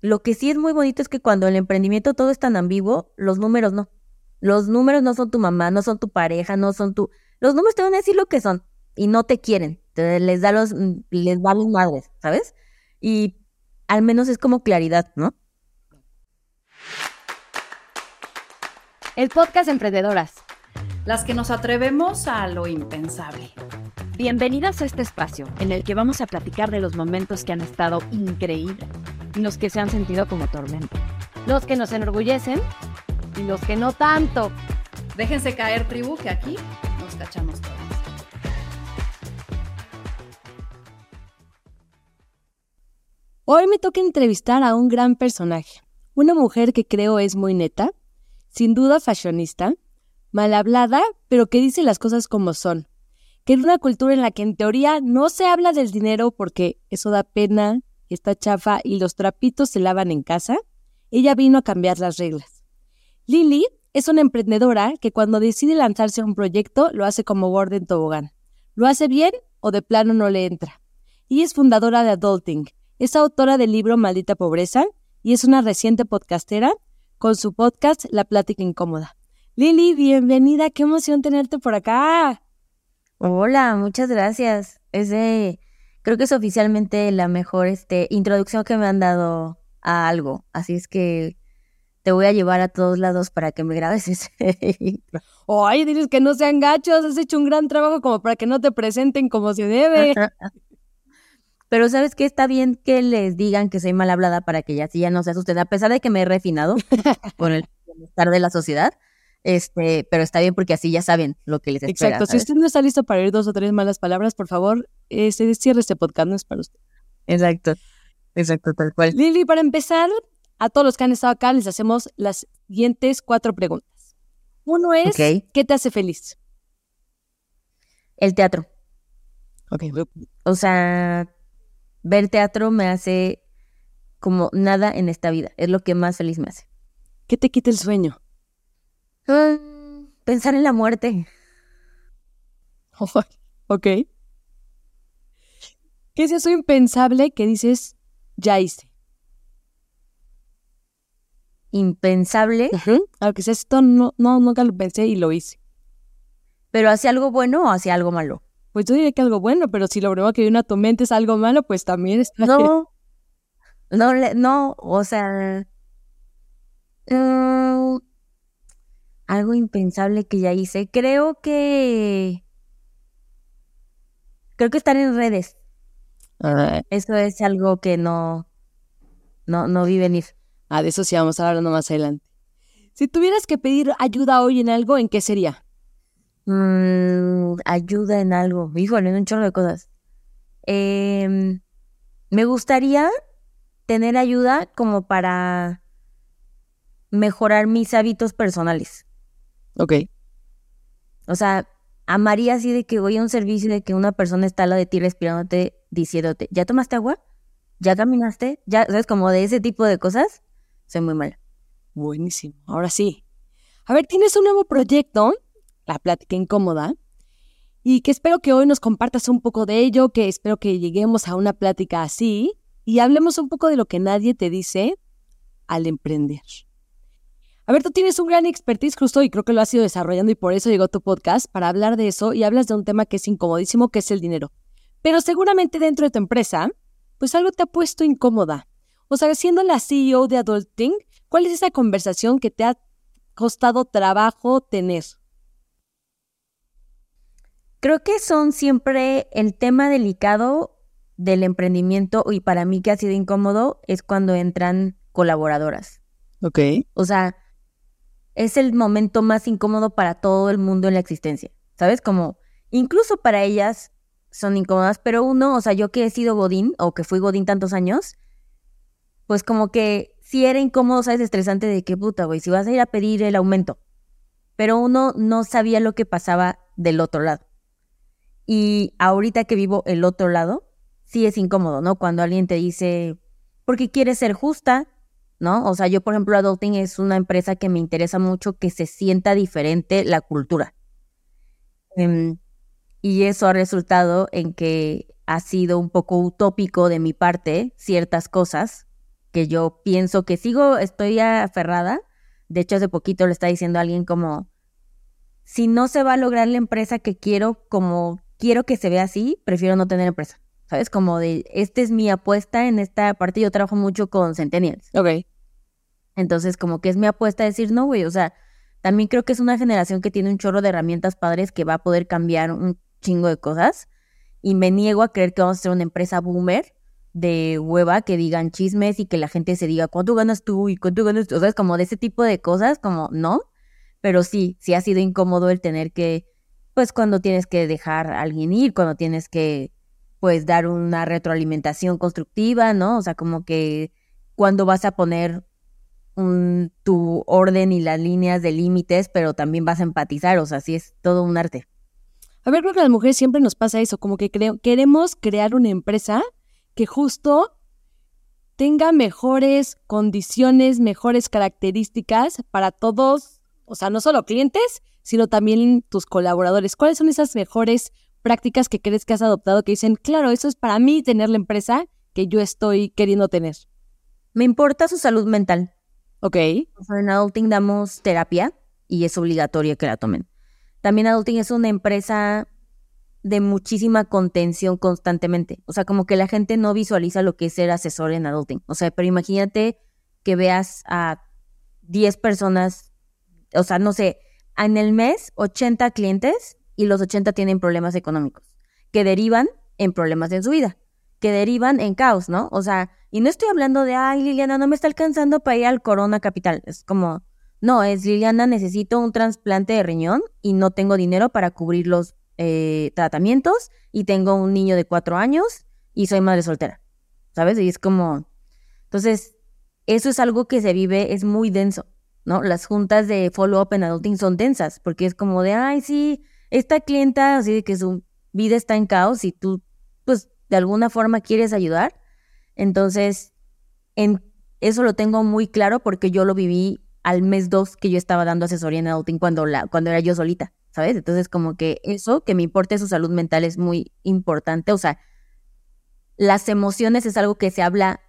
Lo que sí es muy bonito es que cuando el emprendimiento todo es tan ambiguo, los números no. Los números no son tu mamá, no son tu pareja, no son tu... Los números te van a decir lo que son y no te quieren. Les da los, les valen madres, ¿sabes? Y al menos es como claridad, ¿no? El podcast Emprendedoras. Las que nos atrevemos a lo impensable. Bienvenidas a este espacio en el que vamos a platicar de los momentos que han estado increíbles y los que se han sentido como tormenta. Los que nos enorgullecen y los que no tanto. Déjense caer, tribu, que aquí nos cachamos todas. Hoy me toca entrevistar a un gran personaje, una mujer que creo es muy neta, sin duda fashionista, mal hablada, pero que dice las cosas como son que es una cultura en la que en teoría no se habla del dinero porque eso da pena, está chafa y los trapitos se lavan en casa, ella vino a cambiar las reglas. Lily es una emprendedora que cuando decide lanzarse a un proyecto lo hace como Gordon Tobogán. Lo hace bien o de plano no le entra. Y es fundadora de Adulting, es autora del libro Maldita Pobreza y es una reciente podcastera con su podcast La Plática Incómoda. Lily, bienvenida, qué emoción tenerte por acá. Hola, muchas gracias. Es de, creo que es oficialmente la mejor este, introducción que me han dado a algo. Así es que te voy a llevar a todos lados para que me grabes ese. Ay, dices que no sean gachos, has hecho un gran trabajo como para que no te presenten como se debe. Pero sabes que está bien que les digan que soy mal hablada para que ya así ya no se asusten, a pesar de que me he refinado por el bienestar de la sociedad. Este, pero está bien porque así ya saben lo que les espera. Exacto. Si usted no está listo para oír dos o tres malas palabras, por favor, este, cierre este podcast, no es para usted. Exacto. Exacto, tal cual. Lili, para empezar, a todos los que han estado acá les hacemos las siguientes cuatro preguntas. Uno es, ¿qué te hace feliz? El teatro. Ok. O sea, ver teatro me hace como nada en esta vida. Es lo que más feliz me hace. ¿Qué te quita el sueño? Pensar en la muerte. ok. ¿Qué es eso impensable que dices, ya hice? Impensable. Aunque sea esto, no, no, nunca lo pensé y lo hice. ¿Pero hacia algo bueno o hacia algo malo? Pues yo diría que algo bueno, pero si lo primero que viene a tu mente es algo malo, pues también está No, no, no, o sea... Uh, algo impensable que ya hice. Creo que. Creo que estar en redes. Eso es algo que no. No, no vi venir. Ah, de eso sí vamos a hablar más adelante. Si tuvieras que pedir ayuda hoy en algo, ¿en qué sería? Mm, ayuda en algo. Híjole, en un chorro de cosas. Em, me gustaría tener ayuda como para mejorar mis hábitos personales. Ok. O sea, amaría así de que voy a un servicio de que una persona está al lado de ti respirándote, diciéndote, ¿ya tomaste agua? ¿Ya caminaste? ¿Ya? ¿Sabes? Como de ese tipo de cosas. Soy muy mala. Buenísimo. Ahora sí. A ver, tienes un nuevo proyecto, La Plática Incómoda, y que espero que hoy nos compartas un poco de ello, que espero que lleguemos a una plática así y hablemos un poco de lo que nadie te dice al emprender. A ver, tú tienes un gran expertise justo y creo que lo has ido desarrollando y por eso llegó tu podcast para hablar de eso y hablas de un tema que es incomodísimo, que es el dinero. Pero seguramente dentro de tu empresa, pues algo te ha puesto incómoda. O sea, siendo la CEO de Adulting, ¿cuál es esa conversación que te ha costado trabajo tener? Creo que son siempre el tema delicado del emprendimiento y para mí que ha sido incómodo es cuando entran colaboradoras. Ok. O sea, es el momento más incómodo para todo el mundo en la existencia. ¿Sabes? Como incluso para ellas son incómodas, pero uno, o sea, yo que he sido Godín o que fui Godín tantos años, pues como que sí era incómodo, ¿sabes? Estresante de que puta, güey, si vas a ir a pedir el aumento. Pero uno no sabía lo que pasaba del otro lado. Y ahorita que vivo el otro lado, sí es incómodo, ¿no? Cuando alguien te dice, porque quieres ser justa, ¿no? O sea, yo, por ejemplo, Adulting es una empresa que me interesa mucho que se sienta diferente la cultura. Em, y eso ha resultado en que ha sido un poco utópico de mi parte ciertas cosas que yo pienso que sigo, estoy aferrada. De hecho, hace poquito le está diciendo alguien como, si no se va a lograr la empresa que quiero, como quiero que se vea así, prefiero no tener empresa. ¿Sabes? Como de, esta es mi apuesta en esta parte. Yo trabajo mucho con Centennials. Ok. Entonces, como que es mi apuesta decir, no, güey, o sea, también creo que es una generación que tiene un chorro de herramientas padres que va a poder cambiar un chingo de cosas. Y me niego a creer que vamos a ser una empresa boomer de hueva que digan chismes y que la gente se diga cuánto ganas tú y cuánto ganas tú. O sea, es como de ese tipo de cosas, como no. Pero sí, sí ha sido incómodo el tener que, pues cuando tienes que dejar a alguien ir, cuando tienes que, pues dar una retroalimentación constructiva, ¿no? O sea, como que cuando vas a poner un, tu orden y las líneas de límites, pero también vas a empatizar, o sea, sí es todo un arte. A ver, creo que a las mujeres siempre nos pasa eso, como que queremos crear una empresa que justo tenga mejores condiciones, mejores características para todos, o sea, no solo clientes, sino también tus colaboradores. ¿Cuáles son esas mejores prácticas que crees que has adoptado que dicen, claro, eso es para mí tener la empresa que yo estoy queriendo tener? Me importa su salud mental. Ok. en Adulting damos terapia y es obligatorio que la tomen. También Adulting es una empresa de muchísima contención constantemente. O sea, como que la gente no visualiza lo que es ser asesor en adulting. O sea, pero imagínate que veas a 10 personas, o sea, no sé, en el mes 80 clientes y los 80 tienen problemas económicos que derivan en problemas en su vida, que derivan en caos, ¿no? O sea, y no estoy hablando de, ay, Liliana, no me está alcanzando para ir al Corona Capital. Es como, no, es Liliana, necesito un trasplante de riñón y no tengo dinero para cubrir los eh, tratamientos y tengo un niño de cuatro años y soy madre soltera, ¿sabes? Y es como, entonces, eso es algo que se vive, es muy denso, ¿no? Las juntas de follow-up en adulting son densas, porque es como de, ay, sí, esta clienta, así de que su vida está en caos y tú, pues, de alguna forma quieres ayudar. Entonces, en, eso lo tengo muy claro porque yo lo viví al mes dos que yo estaba dando asesoría en adulting cuando, la, cuando era yo solita. ¿sabes? Entonces, como que eso, que me importe su salud mental es muy importante. O sea, las emociones es algo que se habla,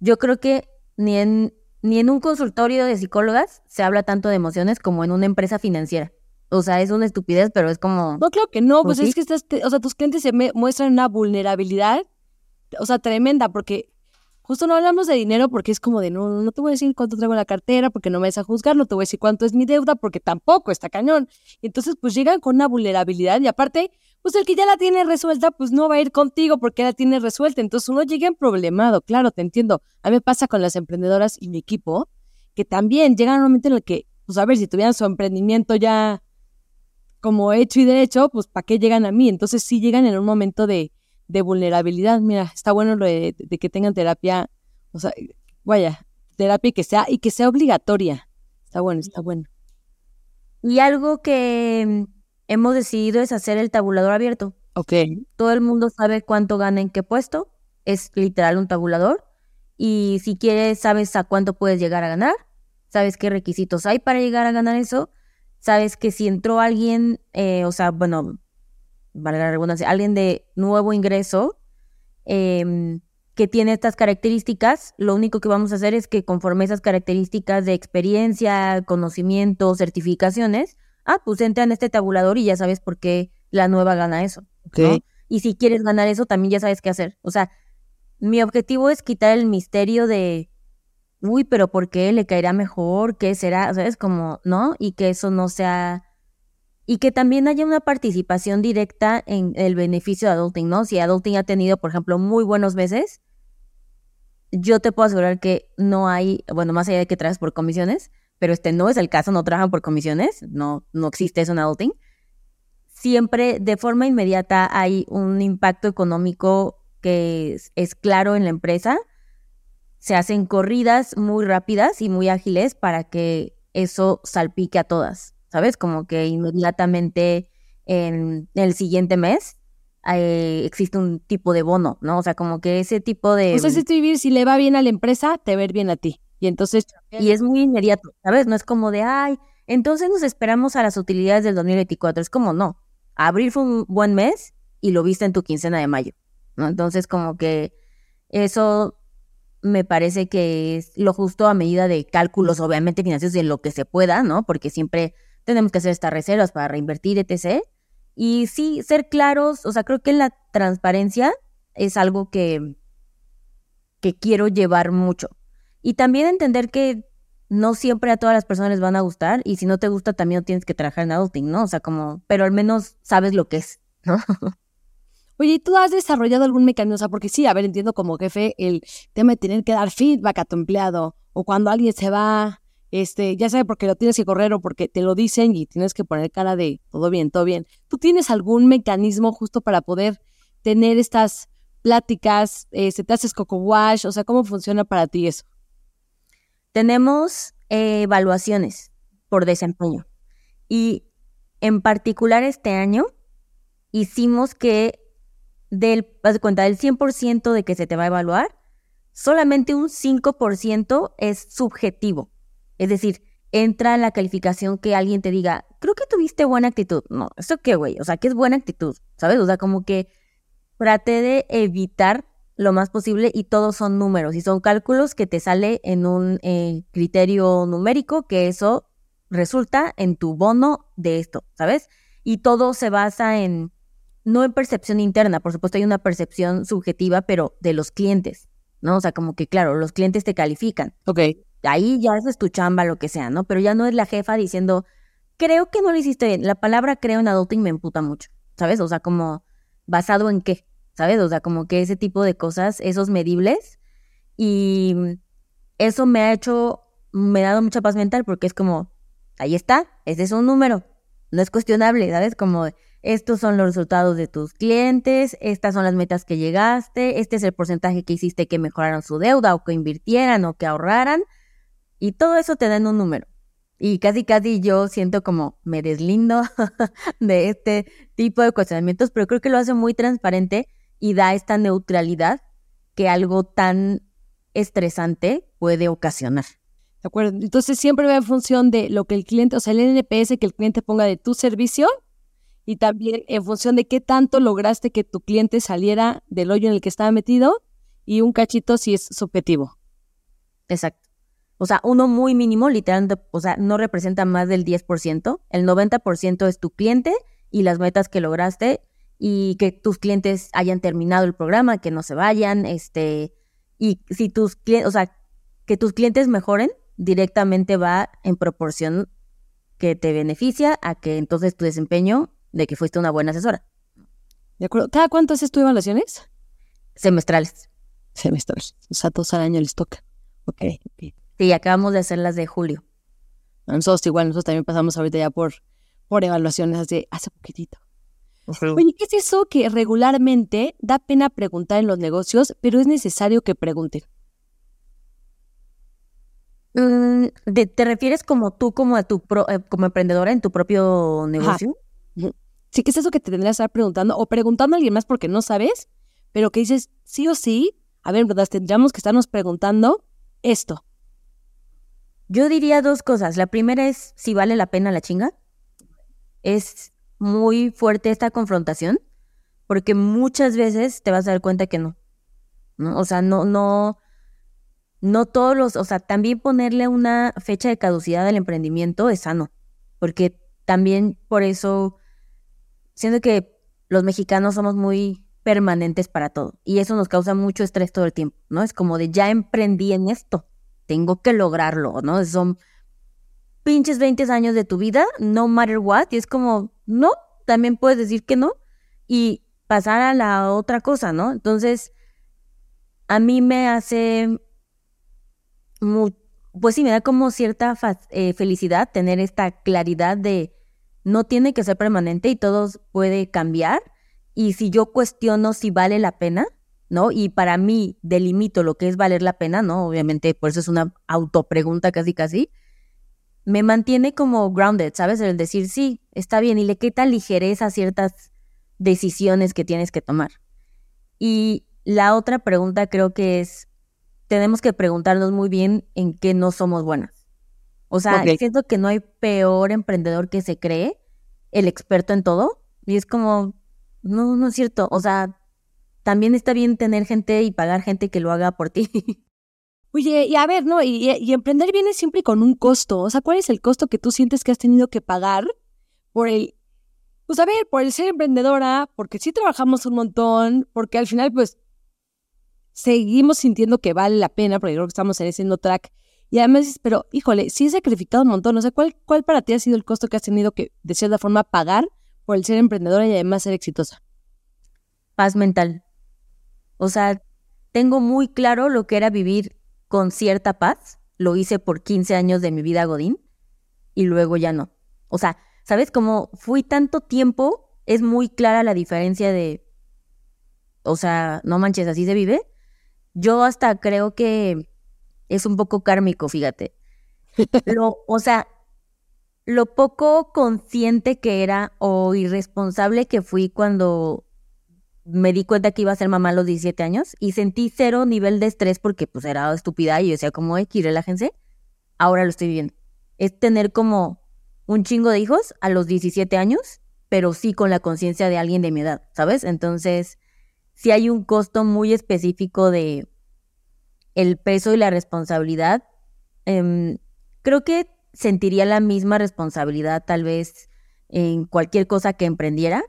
yo creo que ni en, ni en un consultorio de psicólogas se habla tanto de emociones como en una empresa financiera. O sea, es una estupidez, pero es como... No, claro que no, pues, pues es que estás, o sea, tus clientes se muestran una vulnerabilidad, o sea, tremenda, porque Justo no hablamos de dinero porque es como de no, no te voy a decir cuánto traigo en la cartera porque no me vas a juzgar, no te voy a decir cuánto es mi deuda porque tampoco está cañón. Y entonces pues llegan con una vulnerabilidad y aparte, pues el que ya la tiene resuelta pues no va a ir contigo porque la tiene resuelta. Entonces uno llega en problemado, claro, te entiendo. A mí me pasa con las emprendedoras y mi equipo que también llegan a un momento en el que, pues a ver, si tuvieran su emprendimiento ya como hecho y derecho, pues ¿para qué llegan a mí? Entonces sí llegan en un momento de de vulnerabilidad. Mira, está bueno lo de, que tengan terapia, o sea, vaya, terapia que sea, y que sea obligatoria. Está bueno, está bueno. Y algo que hemos decidido es hacer el tabulador abierto. Ok. Todo el mundo sabe cuánto gana en qué puesto. Es literal un tabulador. Y si quieres, sabes a cuánto puedes llegar a ganar. Sabes qué requisitos hay para llegar a ganar eso. Sabes que si entró alguien, eh, o sea, bueno, valga la redundancia, alguien de nuevo ingreso em, que tiene estas características, lo único que vamos a hacer es que conforme esas características de experiencia, conocimiento, certificaciones, ah, pues entra en este tabulador y ya sabes por qué la nueva gana eso. Y si quieres ganar eso, también ya sabes qué hacer. O sea, mi objetivo es quitar el misterio de, uy, pero ¿por qué le caerá mejor? ¿Qué será? O sea, es como, ¿no? Y que eso no sea y que también haya una participación directa en el beneficio de Adulting, ¿no? Si Adulting ha tenido, por ejemplo, muy buenos meses, yo te puedo asegurar que no hay, bueno, más allá de que trabajas por comisiones, pero este no es el caso, no trabajan por comisiones, no, no existe eso en Adulting. Siempre, de forma inmediata, hay un impacto económico que es claro en la empresa. Se hacen corridas muy rápidas y muy ágiles para que eso salpique a todas. ¿sabes? Como que inmediatamente en el siguiente mes eh, existe un tipo de bono, ¿no? O sea, como que ese tipo de... O sea, si vivir, si le va bien a la empresa, te ver bien a ti. Y entonces... Y es muy inmediato, ¿sabes? No es como de, ay, entonces nos esperamos a las utilidades del 2024. Es como, no, abril fue un buen mes y lo viste en tu quincena de mayo, ¿no? Entonces, como que eso me parece que es lo justo a medida de cálculos, obviamente financieros, de lo que se pueda, ¿no? Porque siempre tenemos que hacer estas reservas para reinvertir, etc. Y sí, ser claros, o sea, creo que la transparencia es algo que, que quiero llevar mucho. Y también entender que no siempre a todas las personas les van a gustar y si no te gusta también tienes que trabajar en adulting, ¿no? O sea, como, pero al menos sabes lo que es, ¿no? Oye, ¿y tú has desarrollado algún mecanismo? O sea, porque sí, a ver, entiendo como jefe el tema de tener que dar feedback a tu empleado o cuando alguien se va, este, ya sabe porque lo tienes que correr o porque te lo dicen y tienes que poner cara de todo bien, todo bien. ¿Tú tienes algún mecanismo justo para poder tener estas pláticas? ¿Se te haces coco wash? O sea, ¿cómo funciona para ti eso? Tenemos eh, evaluaciones por desempeño y en particular este año hicimos que del, haz de cuenta, del 100% de que se te va a evaluar, solamente un 5% es subjetivo. Es decir, entra en la calificación que alguien te diga, creo que tuviste buena actitud. No, ¿eso qué, güey? O sea, ¿qué es buena actitud? ¿Sabes? O sea, como que trate de evitar lo más posible y todos son números y son cálculos que te sale en un eh, criterio numérico que eso resulta en tu bono de esto, ¿sabes? Y todo se basa en, no en percepción interna, por supuesto hay una percepción subjetiva, pero de los clientes, ¿no? O sea, como que claro, los clientes te califican. Ok. Ahí ya es tu chamba, lo que sea, ¿no? Pero ya no es la jefa diciendo, creo que no lo hiciste bien. La palabra creo en adulting me emputa mucho, ¿sabes? O sea, como, ¿basado en qué? ¿sabes? O sea, como que ese tipo de cosas, esos medibles. Y eso me ha hecho, me ha dado mucha paz mental porque es como, ahí está, ese es un número, no es cuestionable, ¿sabes? Como estos son los resultados de tus clientes, estas son las metas que llegaste, este es el porcentaje que hiciste que mejoraron su deuda o que invirtieran o que ahorraran. Y todo eso te da en un número. Y casi, casi yo siento como me deslindo de este tipo de cuestionamientos, pero creo que lo hace muy transparente y da esta neutralidad que algo tan estresante puede ocasionar. De acuerdo. Entonces siempre va en función de lo que el cliente, o sea, el NPS que el cliente ponga de tu servicio y también en función de qué tanto lograste que tu cliente saliera del hoyo en el que estaba metido y un cachito si es subjetivo. Exacto. O sea, uno muy mínimo, literalmente, o sea, no representa más del 10%. El 90% es tu cliente y las metas que lograste y que tus clientes hayan terminado el programa, que no se vayan, este, y si tus clientes, o sea, que tus clientes mejoren, directamente va en proporción que te beneficia a que entonces tu desempeño de que fuiste una buena asesora. De acuerdo. ¿Cada cuánto haces tu evaluaciones? Semestrales. Semestrales. O sea, todos al año les toca. Ok. okay. Sí, acabamos de hacer las de julio. Nosotros igual, nosotros también pasamos ahorita ya por, por evaluaciones hace, hace poquitito. Oye, ¿qué es eso que regularmente da pena preguntar en los negocios, pero es necesario que pregunten? Mm, ¿Te refieres como tú, como, a tu eh, como emprendedora en tu propio negocio? Sí, ¿qué es eso que te tendrías que estar preguntando? O preguntando a alguien más porque no sabes, pero que dices, sí o sí, a ver, ¿verdad? Tendríamos que estarnos preguntando esto. Yo diría dos cosas. La primera es si vale la pena la chinga. Es muy fuerte esta confrontación, porque muchas veces te vas a dar cuenta que no. ¿no? O sea, no, no, no todos los, o sea, también ponerle una fecha de caducidad al emprendimiento es sano, porque también por eso, siento que los mexicanos somos muy permanentes para todo y eso nos causa mucho estrés todo el tiempo, ¿no? Es como de ya emprendí en esto, tengo que lograrlo, ¿no? Son pinches 20 años de tu vida, no matter what, y es como, no, también puedes decir que no y pasar a la otra cosa, ¿no? Entonces, a mí me hace, pues sí, me da como cierta eh, felicidad tener esta claridad de no tiene que ser permanente y todo puede cambiar. Y si yo cuestiono si vale la pena, ¿no? Y para mí delimito lo que es valer la pena, ¿no? Obviamente, por eso es una autopregunta casi casi me mantiene como grounded, ¿sabes? El decir, sí, está bien, y le quita ligereza a ciertas decisiones que tienes que tomar. Y la otra pregunta creo que es, tenemos que preguntarnos muy bien en qué no somos buenas. O sea, siento que no hay peor emprendedor que se cree el experto en todo. Y es como, no, no es cierto. O sea, también está bien tener gente y pagar gente que lo haga por ti. Oye, y a ver, ¿no? Y, y emprender viene siempre con un costo. O sea, ¿cuál es el costo que tú sientes que has tenido que pagar por el, pues a ver, por el ser emprendedora, porque sí trabajamos un montón, porque al final, pues, seguimos sintiendo que vale la pena, porque creo que estamos en ese no track. Y además dices, pero híjole, sí he sacrificado un montón. O sea, ¿cuál, ¿cuál para ti ha sido el costo que has tenido que, de cierta forma, pagar por el ser emprendedora y además ser exitosa? Paz mental. O sea, tengo muy claro lo que era vivir con cierta paz. Lo hice por 15 años de mi vida Godín y luego ya no. O sea, ¿sabes? Como fui tanto tiempo, es muy clara la diferencia de, o sea, no manches, así se vive. Yo hasta creo que es un poco kármico, fíjate. Lo, o sea, lo poco consciente que era o irresponsable que fui cuando me di cuenta que iba a ser mamá a los 17 años y sentí cero nivel de estrés porque pues era estúpida y yo decía como, X, relájense. Ahora lo estoy viviendo. Es tener como un chingo de hijos a los 17 años, pero sí con la conciencia de alguien de mi edad, ¿sabes? Entonces, sí hay un costo muy específico de el peso y la responsabilidad. Em, creo que sentiría la misma responsabilidad tal vez en cualquier cosa que emprendiera,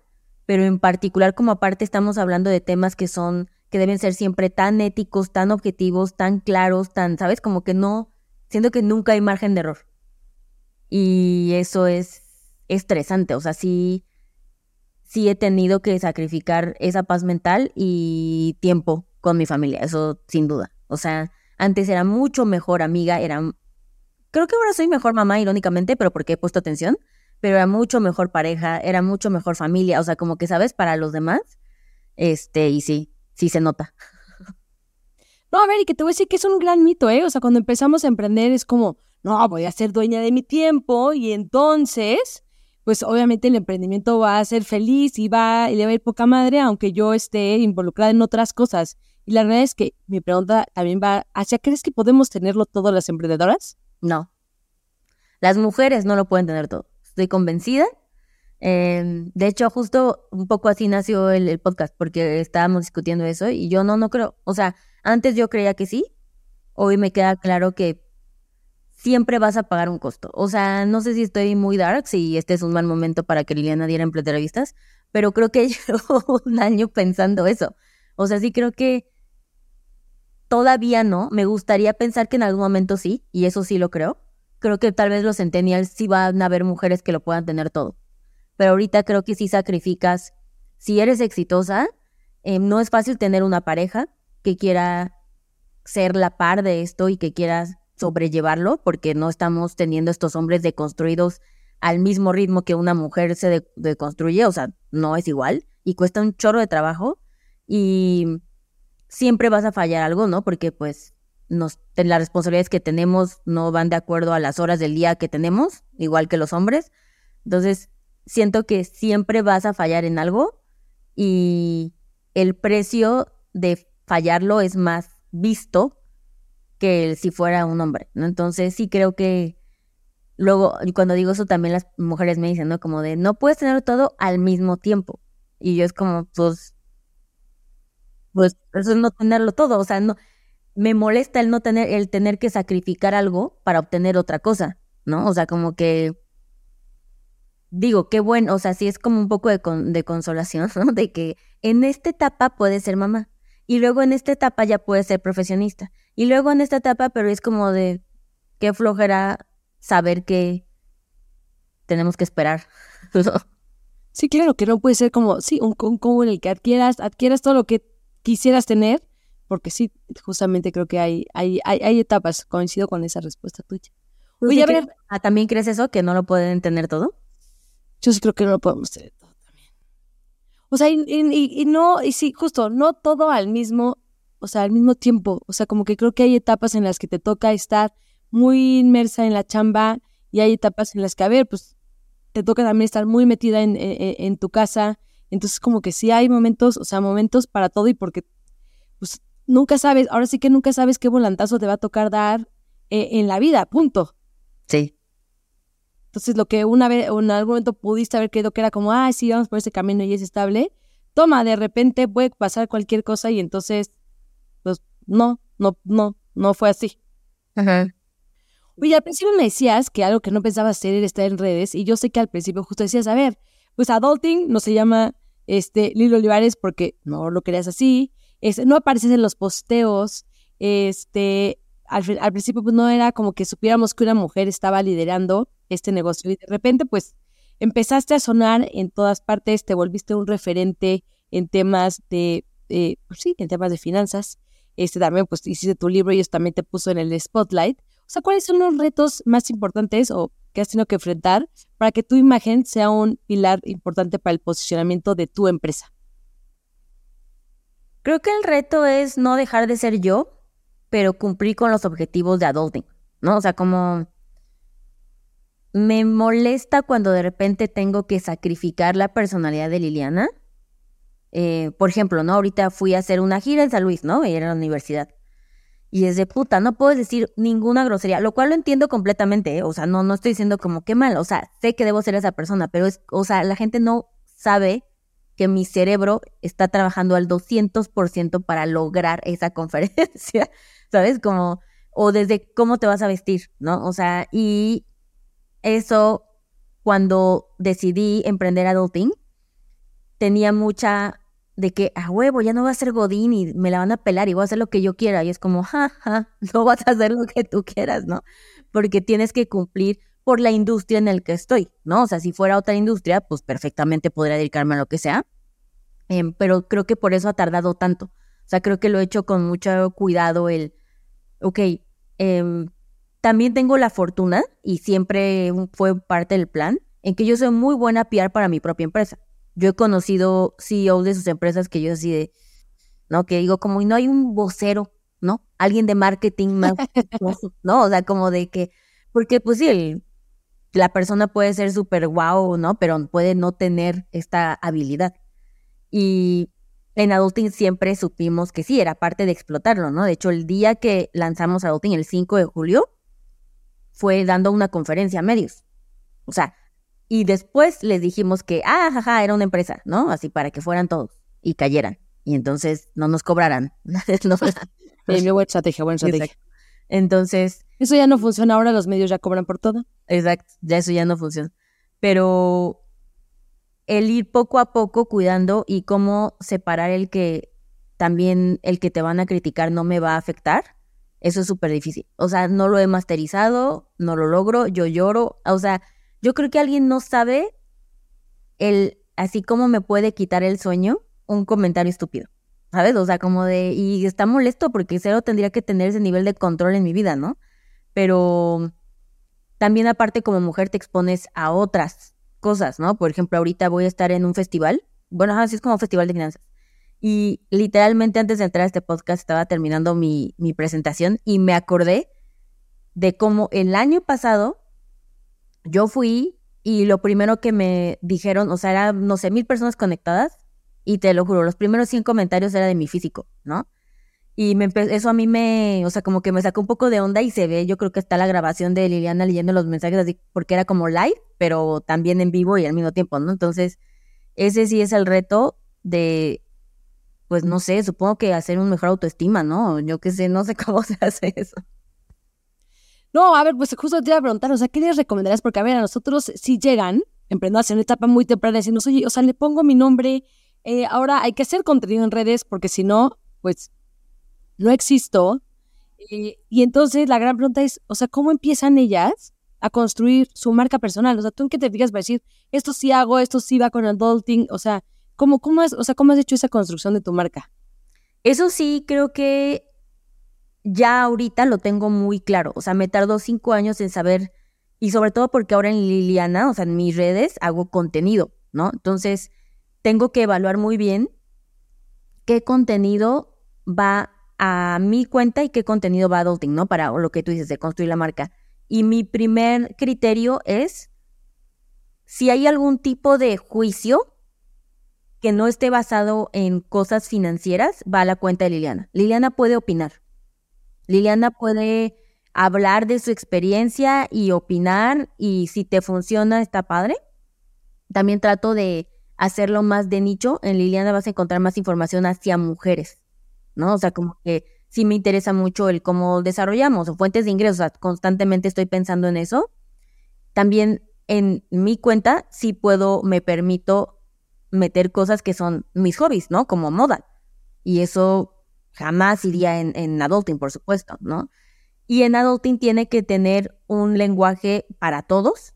pero en particular como aparte estamos hablando de temas que son, que deben ser siempre tan éticos, tan objetivos, tan claros, tan, ¿sabes? Como que no, siento que nunca hay margen de error. Y eso es estresante, o sea, sí, sí he tenido que sacrificar esa paz mental y tiempo con mi familia, eso sin duda. O sea, antes era mucho mejor amiga, era... Creo que ahora soy mejor mamá, irónicamente, pero porque he puesto atención pero era mucho mejor pareja, era mucho mejor familia, o sea, como que, ¿sabes? Para los demás, este, y sí, sí se nota. No, a ver, y que te voy a decir que es un gran mito, ¿eh? O sea, cuando empezamos a emprender es como, no, voy a ser dueña de mi tiempo y entonces, pues obviamente el emprendimiento va a ser feliz y va y le va a ir poca madre, aunque yo esté involucrada en otras cosas. Y la verdad es que mi pregunta también va hacia, ¿crees que podemos tenerlo todas las emprendedoras? No. Las mujeres no lo pueden tener todo estoy convencida. Em, de hecho, justo un poco así nació el, podcast, porque estábamos discutiendo eso y yo no, no creo. O sea, antes yo creía que sí, hoy me queda claro que siempre vas a pagar un costo. O sea, no sé si estoy muy dark, si este es un mal momento para que Liliana diera entrevistas, pero creo que llevo un año pensando eso. O sea, sí creo que todavía no. Me gustaría pensar que en algún momento sí, y eso sí lo creo creo que tal vez los centennials sí van a haber mujeres que lo puedan tener todo. Pero ahorita creo que si sacrificas, si eres exitosa, em, no es fácil tener una pareja que quiera ser la par de esto y que quiera sobrellevarlo, porque no estamos teniendo estos hombres deconstruidos al mismo ritmo que una mujer se deconstruye, o sea, no es igual y cuesta un chorro de trabajo y siempre vas a fallar algo, ¿no? Porque pues nos, las responsabilidades que tenemos no van de acuerdo a las horas del día que tenemos, igual que los hombres. Entonces, siento que siempre vas a fallar en algo y el precio de fallarlo es más visto que si fuera un hombre, ¿no? Entonces, sí creo que luego, cuando digo eso, también las mujeres me dicen, ¿no? Como de, no puedes tener todo al mismo tiempo. Y yo es como, pues, pues, eso es no tenerlo todo, o sea, no, me molesta el no tener, el tener que sacrificar algo para obtener otra cosa, ¿no? O sea, como que digo, qué bueno, o sea, sí es como un poco de, de consolación, ¿no? De que en esta etapa puede ser mamá y luego en esta etapa ya puede ser profesionista y luego en esta etapa, pero es como de qué flojera saber que tenemos que esperar. sí, claro, que no puede ser como, sí, un, un en el que adquieras, adquieras todo lo que quisieras tener porque sí, justamente creo que hay, hay, hay, etapas, coincido con esa respuesta tuya. Oye, a ver, ah, ¿también crees eso, que no lo pueden tener todo? Yo sí creo que no lo podemos tener todo también. O sea, y, y, no, y sí, justo, no todo al mismo, o sea, al mismo tiempo. O sea, como que creo que hay etapas en las que te toca estar muy inmersa en la chamba y hay etapas en las que, a ver, pues te toca también estar muy metida en, en, en tu casa. Entonces, como que sí hay momentos, o sea, momentos para todo y porque, pues, nunca sabes, ahora sí que nunca sabes qué volantazo te va a tocar dar eh, en la vida, punto. Sí. Entonces, lo que una vez, o en algún momento pudiste haber creído que era como, ah, sí, vamos por ese camino y es estable, toma, de repente puede pasar cualquier cosa y entonces, pues, no, no, no, no fue así. Ajá. Oye, al principio me decías que algo que no pensabas hacer era estar en redes, y yo sé que al principio justo decías, a ver, pues adulting no se llama este Lilo Olivares porque no lo querías así, este, no apareces en los posteos, este, al, al principio pues no era como que supiéramos que una mujer estaba liderando este negocio y de repente pues empezaste a sonar en todas partes, te volviste un referente en temas de, eh, pues sí, en temas de finanzas, este también pues hiciste tu libro y eso también te puso en el spotlight. O sea, ¿cuáles son los retos más importantes o que has tenido que enfrentar para que tu imagen sea un pilar importante para el posicionamiento de tu empresa? Creo que el reto es no dejar de ser yo, pero cumplir con los objetivos de adulting, ¿no? O sea, como me molesta cuando de repente tengo que sacrificar la personalidad de Liliana. Eh, por ejemplo, ¿no? Ahorita fui a hacer una gira en San Luis, ¿no? Y era la universidad. Y es de puta, no puedo decir ninguna grosería, lo cual lo entiendo completamente, ¿eh? O sea, no, no estoy diciendo como qué mal, o sea, sé que debo ser esa persona, pero es, o sea, la gente no sabe que mi cerebro está trabajando al 200% para lograr esa conferencia, ¿sabes? Como, o desde cómo te vas a vestir, ¿no? O sea, y eso, cuando decidí emprender adulting, tenía mucha de que a huevo ya no voy a ser Godín y me la van a pelar y voy a hacer lo que yo quiera. Y es como, ja, ja, no vas a hacer lo que tú quieras, ¿no? Porque tienes que cumplir por la industria en la que estoy, ¿no? O sea, si fuera otra industria, pues perfectamente podría dedicarme a lo que sea. Em, pero creo que por eso ha tardado tanto. O sea, creo que lo he hecho con mucho cuidado el, ok, em, también tengo la fortuna, y siempre fue parte del plan, en que yo soy muy buena PR para mi propia empresa. Yo he conocido CEOs de sus empresas que yo así de, ¿no? Que digo, como, y no hay un vocero, ¿no? Alguien de marketing más, ¿no? O sea, como de que, porque pues sí, el, la persona puede ser súper guau, ¿no? Pero puede no tener esta habilidad. Y en Adulting siempre supimos que sí, era parte de explotarlo, ¿no? De hecho, el día que lanzamos Adulting, el 5 de julio, fue dando una conferencia a medios. O sea, y después les dijimos que, ah, jaja, era una empresa, ¿no? Así para que fueran todos y cayeran. Y entonces no nos cobraran. no, buena estrategia, buena estrategia. Exacto. Entonces, Eso ya no funciona ahora, los medios ya cobran por todo. exacto, ya eso ya no funciona. Pero el ir poco a poco cuidando y cómo separar el que también el que te van a criticar no me va a afectar, eso es súper difícil. O sea, no lo he masterizado, no lo logro, yo lloro. O sea, yo creo que alguien no sabe el, así como me puede quitar el sueño un comentario estúpido. ¿Sabes? O sea, como de, y está molesto porque cero tendría que tener ese nivel de control en mi vida, ¿no? Pero también aparte como mujer te expones a otras cosas, ¿no? Por ejemplo, ahorita voy a estar en un festival, bueno, así es como festival de finanzas. Y literalmente antes de entrar a este podcast estaba terminando mi, mi presentación y me acordé de cómo el año pasado yo fui y lo primero que me dijeron, o sea, eran, no sé, mil personas conectadas y te lo juro, los primeros 100 comentarios era de mi físico, ¿no? Y me eso a mí me, o sea, como que me sacó un poco de onda y se ve, yo creo que está la grabación de Liliana leyendo los mensajes así, porque era como live, pero también en vivo y al mismo tiempo, ¿no? Entonces, ese sí es el reto de, pues no sé, supongo que hacer un mejor autoestima, ¿no? Yo qué sé, no sé cómo se hace eso. No, a ver, pues justo te iba a preguntar, o sea, ¿qué les recomendarías? Porque, a ver, a nosotros si llegan, emprendedores en una etapa muy temprana, decimos, oye, o sea, le pongo mi nombre, eh, ahora hay que hacer contenido en redes, porque si no, pues no existo. Y entonces la gran pregunta es, o sea, ¿cómo empiezan ellas a construir su marca personal? O sea, tú en qué te fijas para decir, esto sí hago, esto sí va con adulting, o sea, ¿cómo, cómo, has, o sea, ¿cómo has hecho esa construcción de tu marca? Eso sí, creo que ya ahorita lo tengo muy claro. O sea, me tardó cinco años en saber, y sobre todo porque ahora en Liliana, o sea, en mis redes, hago contenido, ¿no? Entonces, tengo que evaluar muy bien qué contenido va a mi cuenta y qué contenido va a Adulting, ¿no? Para lo que tú dices de construir la marca. Y mi primer criterio es si hay algún tipo de juicio que no esté basado en cosas financieras, va a la cuenta de Liliana. Liliana puede opinar. Liliana puede hablar de su experiencia y opinar y si te funciona está padre. También trato de hacerlo más de nicho. En Liliana vas a encontrar más información hacia mujeres, ¿no? O sea, como que sí me interesa mucho el cómo desarrollamos o fuentes de ingresos. O sea, constantemente estoy pensando en eso. También en mi cuenta sí puedo, me permito meter cosas que son mis hobbies, ¿no? Como moda. Y eso jamás iría en, en adulting, por supuesto, ¿no? Y en adulting tiene que tener un lenguaje para todos,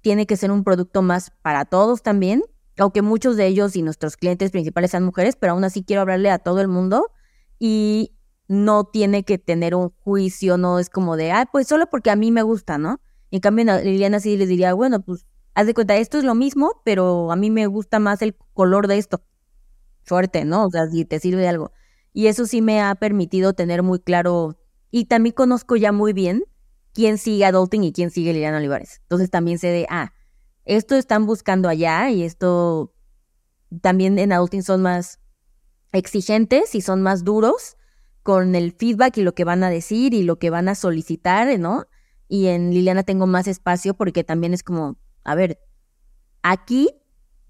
tiene que ser un producto más para todos también, aunque muchos de ellos y nuestros clientes principales sean mujeres, pero aún así quiero hablarle a todo el mundo y no tiene que tener un juicio, no es como de, ah, pues solo porque a mí me gusta, ¿no? En cambio, Liliana sí les diría, bueno, pues haz de cuenta, esto es lo mismo, pero a mí me gusta más el color de esto. Fuerte, ¿no? O sea, si te sirve algo. Y eso sí me ha permitido tener muy claro, y también conozco ya muy bien quién sigue Adulting y quién sigue Liliana Olivares. Entonces también sé de, ah, esto están buscando allá y esto también en Adulting son más exigentes y son más duros con el feedback y lo que van a decir y lo que van a solicitar, ¿no? y en Liliana tengo más espacio porque también es como, a ver, aquí,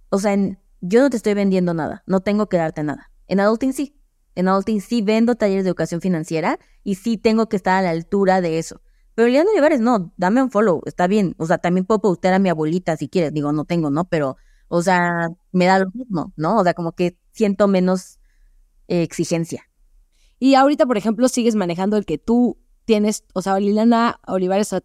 o sea, yo no te estoy vendiendo nada, no tengo que darte nada. En Adulting sí, en Adulting sí vendo talleres de educación financiera y sí tengo que estar a la altura de eso. Pero Liliana Olivares, no, dame un follow, está bien. O sea, también puedo postear a mi abuelita si quieres. Digo, no tengo, ¿no? Pero, o sea, me da lo mismo, ¿no? O sea, como que siento menos eh, exigencia. Y ahorita, por ejemplo, sigues manejando el que tú tienes, o sea, Liliana Olivares, o sea,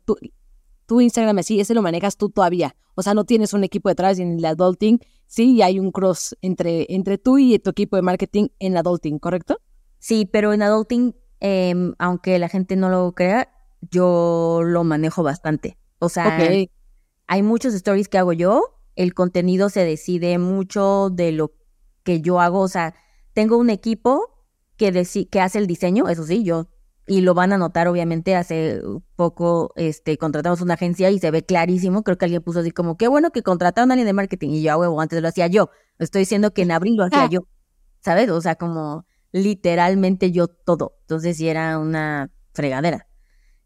tu Instagram así, ese lo manejas tú todavía. O sea, no tienes un equipo detrás en el adulting, sí, y hay un cross entre, entre tú y tu equipo de marketing en adulting, ¿correcto? Sí, pero en adulting, em, aunque la gente no lo crea, yo lo manejo bastante. O sea, hay muchos stories que hago yo, el contenido se decide mucho de lo que yo hago, o sea, tengo un equipo que, que hace el diseño, eso sí, yo y lo van a notar obviamente hace poco este contratamos una agencia y se ve clarísimo creo que alguien puso así como qué bueno que contrataron a alguien de marketing y yo a huevo antes lo hacía yo estoy diciendo que en abril lo hacía ah. yo sabes o sea como literalmente yo todo entonces sí era una fregadera.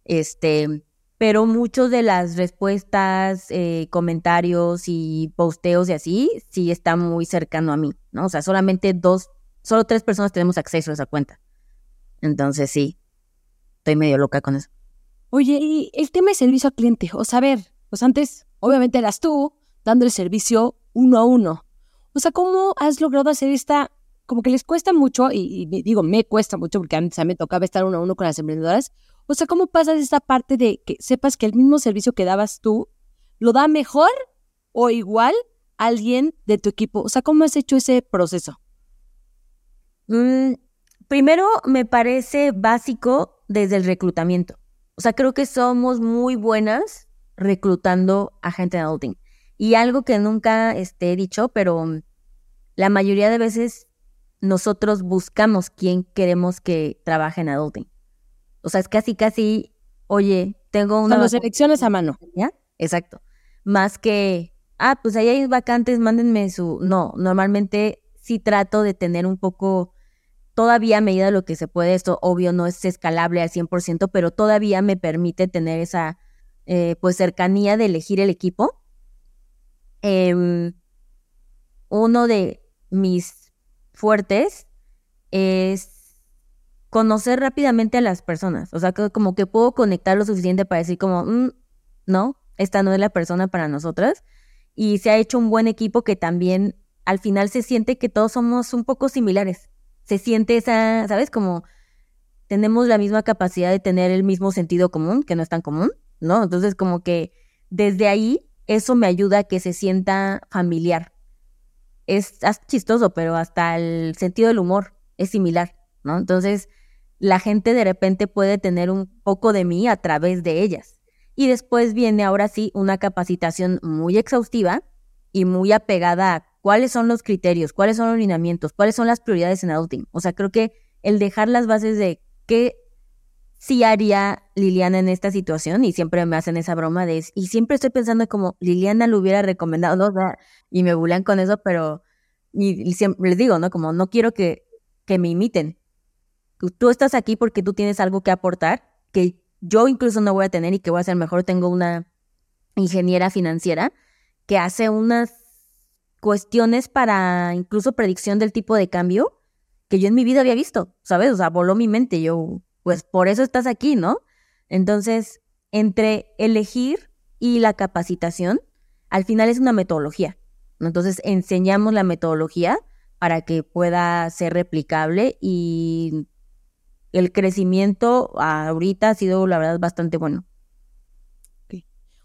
Este pero muchos de las respuestas eh, comentarios y posteos y así sí está muy cercano a mí no o sea solamente dos solo tres personas tenemos acceso a esa cuenta. Entonces sí estoy medio loca con eso. Oye, y el tema de servicio al cliente, o sea, a ver, pues antes, obviamente eras tú dando el servicio uno a uno. O sea, ¿cómo has logrado hacer esta, como que les cuesta mucho, y, digo, me cuesta mucho porque antes a mí me tocaba estar uno a uno con las emprendedoras. O sea, ¿cómo pasas esta parte de que sepas que el mismo servicio que dabas tú lo da mejor o igual alguien de tu equipo? O sea, ¿cómo has hecho ese proceso? Mm, primero, me parece básico desde el reclutamiento. O sea, creo que somos muy buenas reclutando a gente en adulting. Y algo que nunca este, he dicho, pero la mayoría de veces nosotros buscamos quién queremos que trabaje en adulting. O sea, es casi, casi, oye, tengo una... las elecciones a mano. ¿Ya? Exacto. Más que, ah, pues ahí hay vacantes, mándenme su... No, normalmente sí trato de tener un poco todavía a medida de lo que se puede, esto obvio no es escalable al 100%, pero todavía me permite tener esa eh, pues cercanía de elegir el equipo. Em, uno de mis fuertes es conocer rápidamente a las personas, o sea, que como que puedo conectar lo suficiente para decir como, mm, no, esta no es la persona para nosotras. Y se ha hecho un buen equipo que también al final se siente que todos somos un poco similares se siente esa, ¿sabes? Como tenemos la misma capacidad de tener el mismo sentido común, que no es tan común, ¿no? Entonces como que desde ahí eso me ayuda a que se sienta familiar. Es, chistoso, pero hasta el sentido del humor es similar, ¿no? Entonces la gente de repente puede tener un poco de mí a través de ellas. Y después viene ahora sí una capacitación muy exhaustiva y muy apegada a cuáles son los criterios, cuáles son los lineamientos, cuáles son las prioridades en adulting. O sea, creo que el dejar las bases de qué sí haría Liliana en esta situación, y siempre me hacen esa broma de, y siempre estoy pensando como Liliana lo hubiera recomendado, ¿no? y me bulean con eso, pero y, siempre les digo, ¿no? Como no quiero que, que me imiten. Tú estás aquí porque tú tienes algo que aportar, que yo incluso no voy a tener y que voy a ser mejor. Tengo una ingeniera financiera que hace unas cuestiones para incluso predicción del tipo de cambio que yo en mi vida había visto, ¿sabes? O sea, voló mi mente, yo, pues por eso estás aquí, ¿no? Entonces, entre elegir y la capacitación, al final es una metodología. Entonces, enseñamos la metodología para que pueda ser replicable y el crecimiento ahorita ha sido, la verdad, bastante bueno.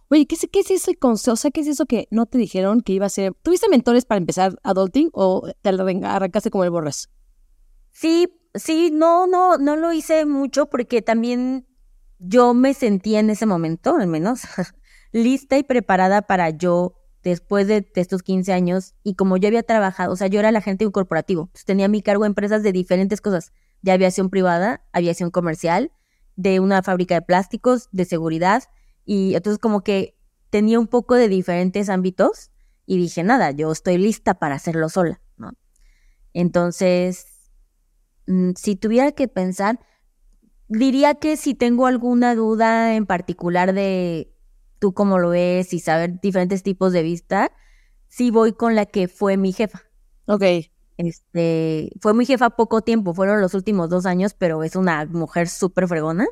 Oye, ¿qué, ¿qué es eso? O sea, ¿qué es eso que no te dijeron que iba a ser? ¿Tuviste mentores para empezar adulting o te arrancaste como el borras? Sí, sí, no, no, no lo hice mucho porque también yo me sentía en ese momento, al menos, lista y preparada para yo, después de, estos 15 años, y como yo había trabajado, o sea, yo era la gente de un corporativo, tenía a mi cargo empresas de diferentes cosas, de aviación privada, aviación comercial, de una fábrica de plásticos, de seguridad, y entonces como que tenía un poco de diferentes ámbitos y dije, nada, yo estoy lista para hacerlo sola, ¿no? Entonces, mm, si tuviera que pensar, diría que si tengo alguna duda en particular de tú cómo lo ves y saber diferentes tipos de vista, sí voy con la que fue mi jefa. Ok. Este, fue mi jefa poco tiempo, fueron los últimos dos años, pero es una mujer súper fregona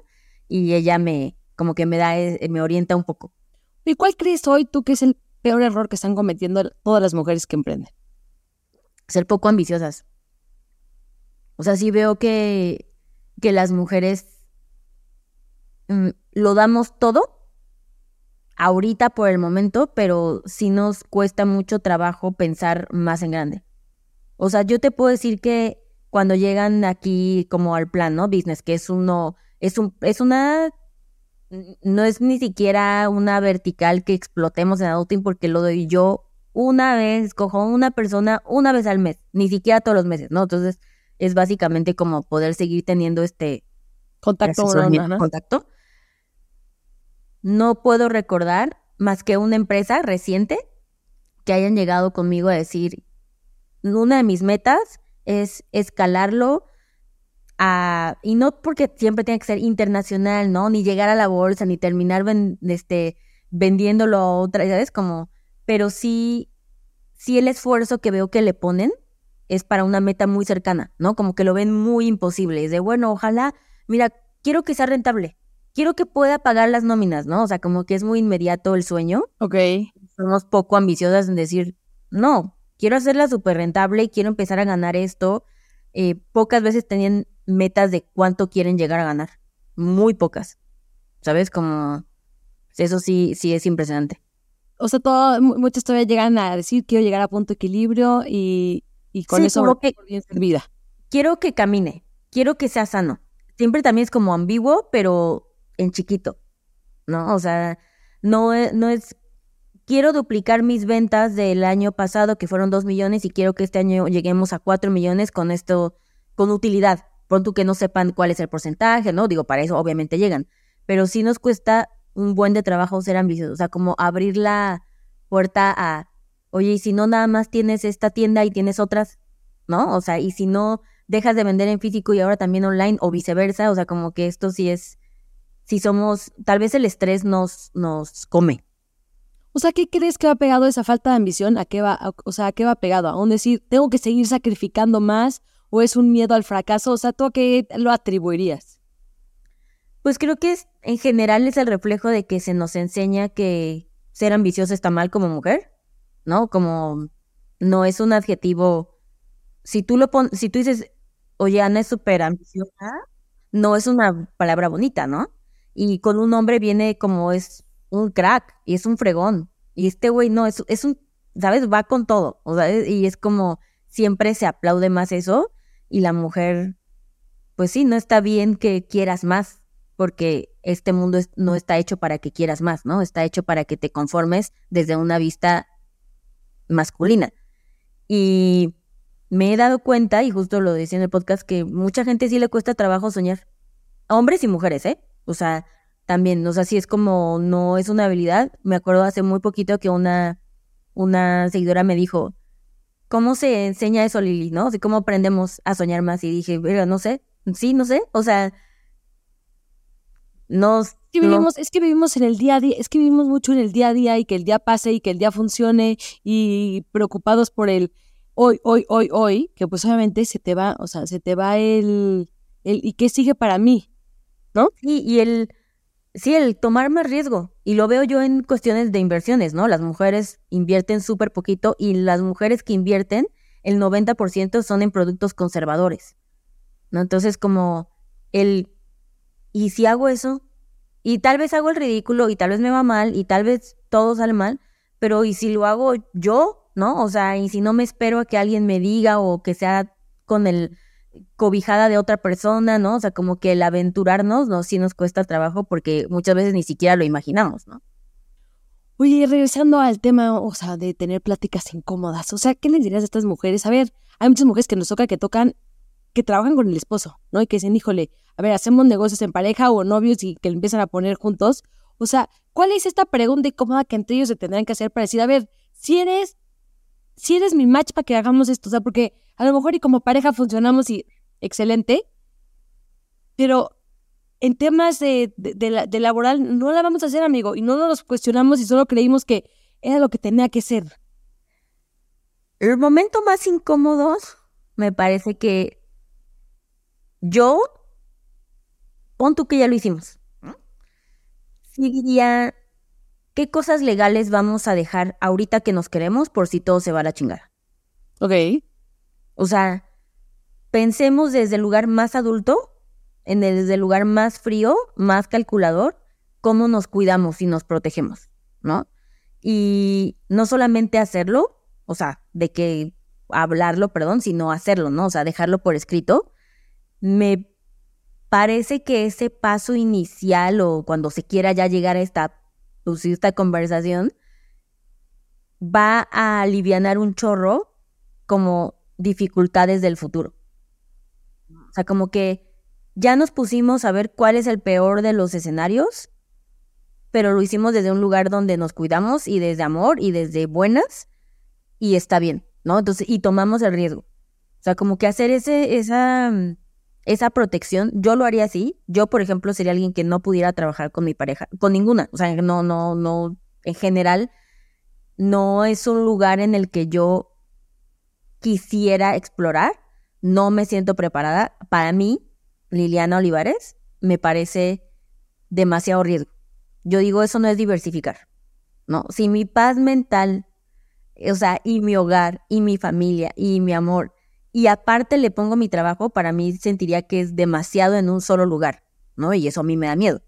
y ella me, como que me da, eh, me orienta un poco. ¿Y cuál crees hoy tú que es el peor error que están cometiendo todas las mujeres que emprenden? Ser poco ambiciosas. O sea, sí veo que, que las mujeres mm, lo damos todo ahorita por el momento, pero sí nos cuesta mucho trabajo pensar más en grande. O sea, yo te puedo decir que cuando llegan aquí como al plan, ¿no? Business, que es uno, es un, es una no es ni siquiera una vertical que explotemos en adulting porque lo doy yo una vez, cojo una persona una vez al mes, ni siquiera todos los meses, ¿no? Entonces es básicamente como poder seguir teniendo este contacto. contacto. No puedo recordar más que una empresa reciente que hayan llegado conmigo a decir, una de mis metas es escalarlo y no porque siempre tiene que ser internacional, ¿no? Ni llegar a la bolsa, ni terminar este, vendiéndolo a otra, ¿sabes? Como, pero sí, sí el esfuerzo que veo que le ponen es para una meta muy cercana, ¿no? Como que lo ven muy imposible. Es de, bueno, ojalá, mira, quiero que sea rentable. Quiero que pueda pagar las nóminas, ¿no? O sea, como que es muy inmediato el sueño. Ok. Somos poco ambiciosas en decir, no, quiero hacerla súper rentable, quiero empezar a ganar esto. Eh, pocas veces tenían metas de cuánto quieren llegar a ganar. Muy pocas. ¿Sabes? Como eso sí, sí es impresionante. O sea, todo, muchas todavía llegan a decir quiero llegar a punto de equilibrio y, y con eso que, bien servida. Quiero que camine, quiero que sea sano. Siempre también es como ambiguo, pero en chiquito. ¿No? O sea, no, no es quiero duplicar mis ventas del año pasado, que fueron dos millones, y quiero que este año lleguemos a cuatro millones con esto, con utilidad pronto que no sepan cuál es el porcentaje, ¿no? Digo, para eso obviamente llegan, pero sí nos cuesta un buen de trabajo ser ambiciosos, o sea, como abrir la puerta a, oye, y si no nada más tienes esta tienda y tienes otras, ¿no? O sea, y si no dejas de vender en físico y ahora también online o viceversa, o sea, como que esto sí es, si somos, tal vez el estrés nos, nos come. O sea, ¿qué crees que va pegado esa falta de ambición? ¿A qué va, o sea, a qué va pegado? ¿A un decir, tengo que seguir sacrificando más o es un miedo al fracaso? O sea, ¿tú a qué lo atribuirías? Pues creo que es, en general es el reflejo de que se nos enseña que ser ambicioso está mal como mujer, ¿no? Como no es un adjetivo. Si tú lo pon, si tú dices, oye, Ana es súper ambiciosa, no es una palabra bonita, ¿no? Y con un hombre viene como es un crack y es un fregón. Y este güey no, es, es un, ¿sabes? Va con todo. O sea, y es como siempre se aplaude más eso y la mujer, pues sí, no está bien que quieras más, porque este mundo no está hecho para que quieras más, ¿no? Está hecho para que te conformes desde una vista masculina. Y me he dado cuenta, y justo lo decía en el podcast, que mucha gente sí le cuesta trabajo soñar. hombres y mujeres, ¿eh? O sea, también, o sea, sí es como, no es una habilidad. Me acuerdo hace muy poquito que una, una seguidora me dijo, ¿cómo se enseña eso, Lili? ¿No? O ¿cómo aprendemos a soñar más? Y dije, pero no sé, sí, no sé, o sea, no... Es que, vivimos, es que vivimos en el día a día, es que vivimos mucho en el día a día y que el día pase y que el día funcione y preocupados por el, hoy, hoy, hoy, hoy, que pues obviamente se te va, o sea, se te va el, el ¿y qué sigue para mí? ¿No? Sí, y el, sí, el tomar más riesgo. Y lo veo yo en cuestiones de inversiones, ¿no? Las mujeres invierten súper poquito y las mujeres que invierten, el 90% son en productos conservadores, ¿no? Entonces, como el, ¿y si hago eso? Y tal vez hago el ridículo y tal vez me va mal y tal vez todo sale mal, pero ¿y si lo hago yo? ¿No? O sea, y si no me espero a que alguien me diga o que sea con el cobijada de otra persona, ¿no? O sea, como que el aventurarnos, ¿no? Sí nos cuesta trabajo porque muchas veces ni siquiera lo imaginamos, ¿no? Oye, regresando al tema, o sea, de tener pláticas incómodas, o sea, ¿qué les dirías a estas mujeres? A ver, hay muchas mujeres que nos toca que tocan, que trabajan con el esposo, ¿no? Y que dicen, híjole, a ver, hacemos negocios en pareja o novios y que empiezan a poner juntos. O sea, ¿cuál es esta pregunta incómoda que entre ellos se tendrán que hacer para decir, a ver, si eres, si eres mi match para que hagamos esto? O sea, porque a lo mejor y como pareja funcionamos y excelente, pero en temas de, de, laboral no la vamos a hacer, amigo, y no nos cuestionamos y solo creímos que era lo que tenía que ser. El momento más incómodo me parece que yo, pon tú que ya lo hicimos, sí diría, ¿qué cosas legales vamos a dejar ahorita que nos queremos por si todo se va a la chingada? Ok. O sea, pensemos desde el lugar más adulto, en el, desde el lugar más frío, más calculador, cómo nos cuidamos y nos protegemos, ¿no? Y no solamente hacerlo, o sea, de que hablarlo, perdón, sino hacerlo, ¿no? O sea, dejarlo por escrito. Me parece que ese paso inicial o cuando se quiera ya llegar a esta, pues, esta conversación, va a aliviar un chorro como dificultades del futuro. O sea, como que ya nos pusimos a ver cuál es el peor de los escenarios, pero lo hicimos desde un lugar donde nos cuidamos y desde amor y desde buenas y está bien, ¿no? Entonces, y tomamos el riesgo. O sea, como que hacer ese, esa, esa protección, yo lo haría así. Yo, por ejemplo, sería alguien que no pudiera trabajar con mi pareja, con ninguna. O sea, no, no, no, en general, no es un lugar en el que yo quisiera explorar, no me siento preparada. Para mí, Liliana Olivares, me parece demasiado riesgo. Yo digo, eso no es diversificar. No, si mi paz mental, o sea, y mi hogar, y mi familia, y mi amor, y aparte le pongo mi trabajo, para mí sentiría que es demasiado en un solo lugar, ¿no? Y eso a mí me da miedo.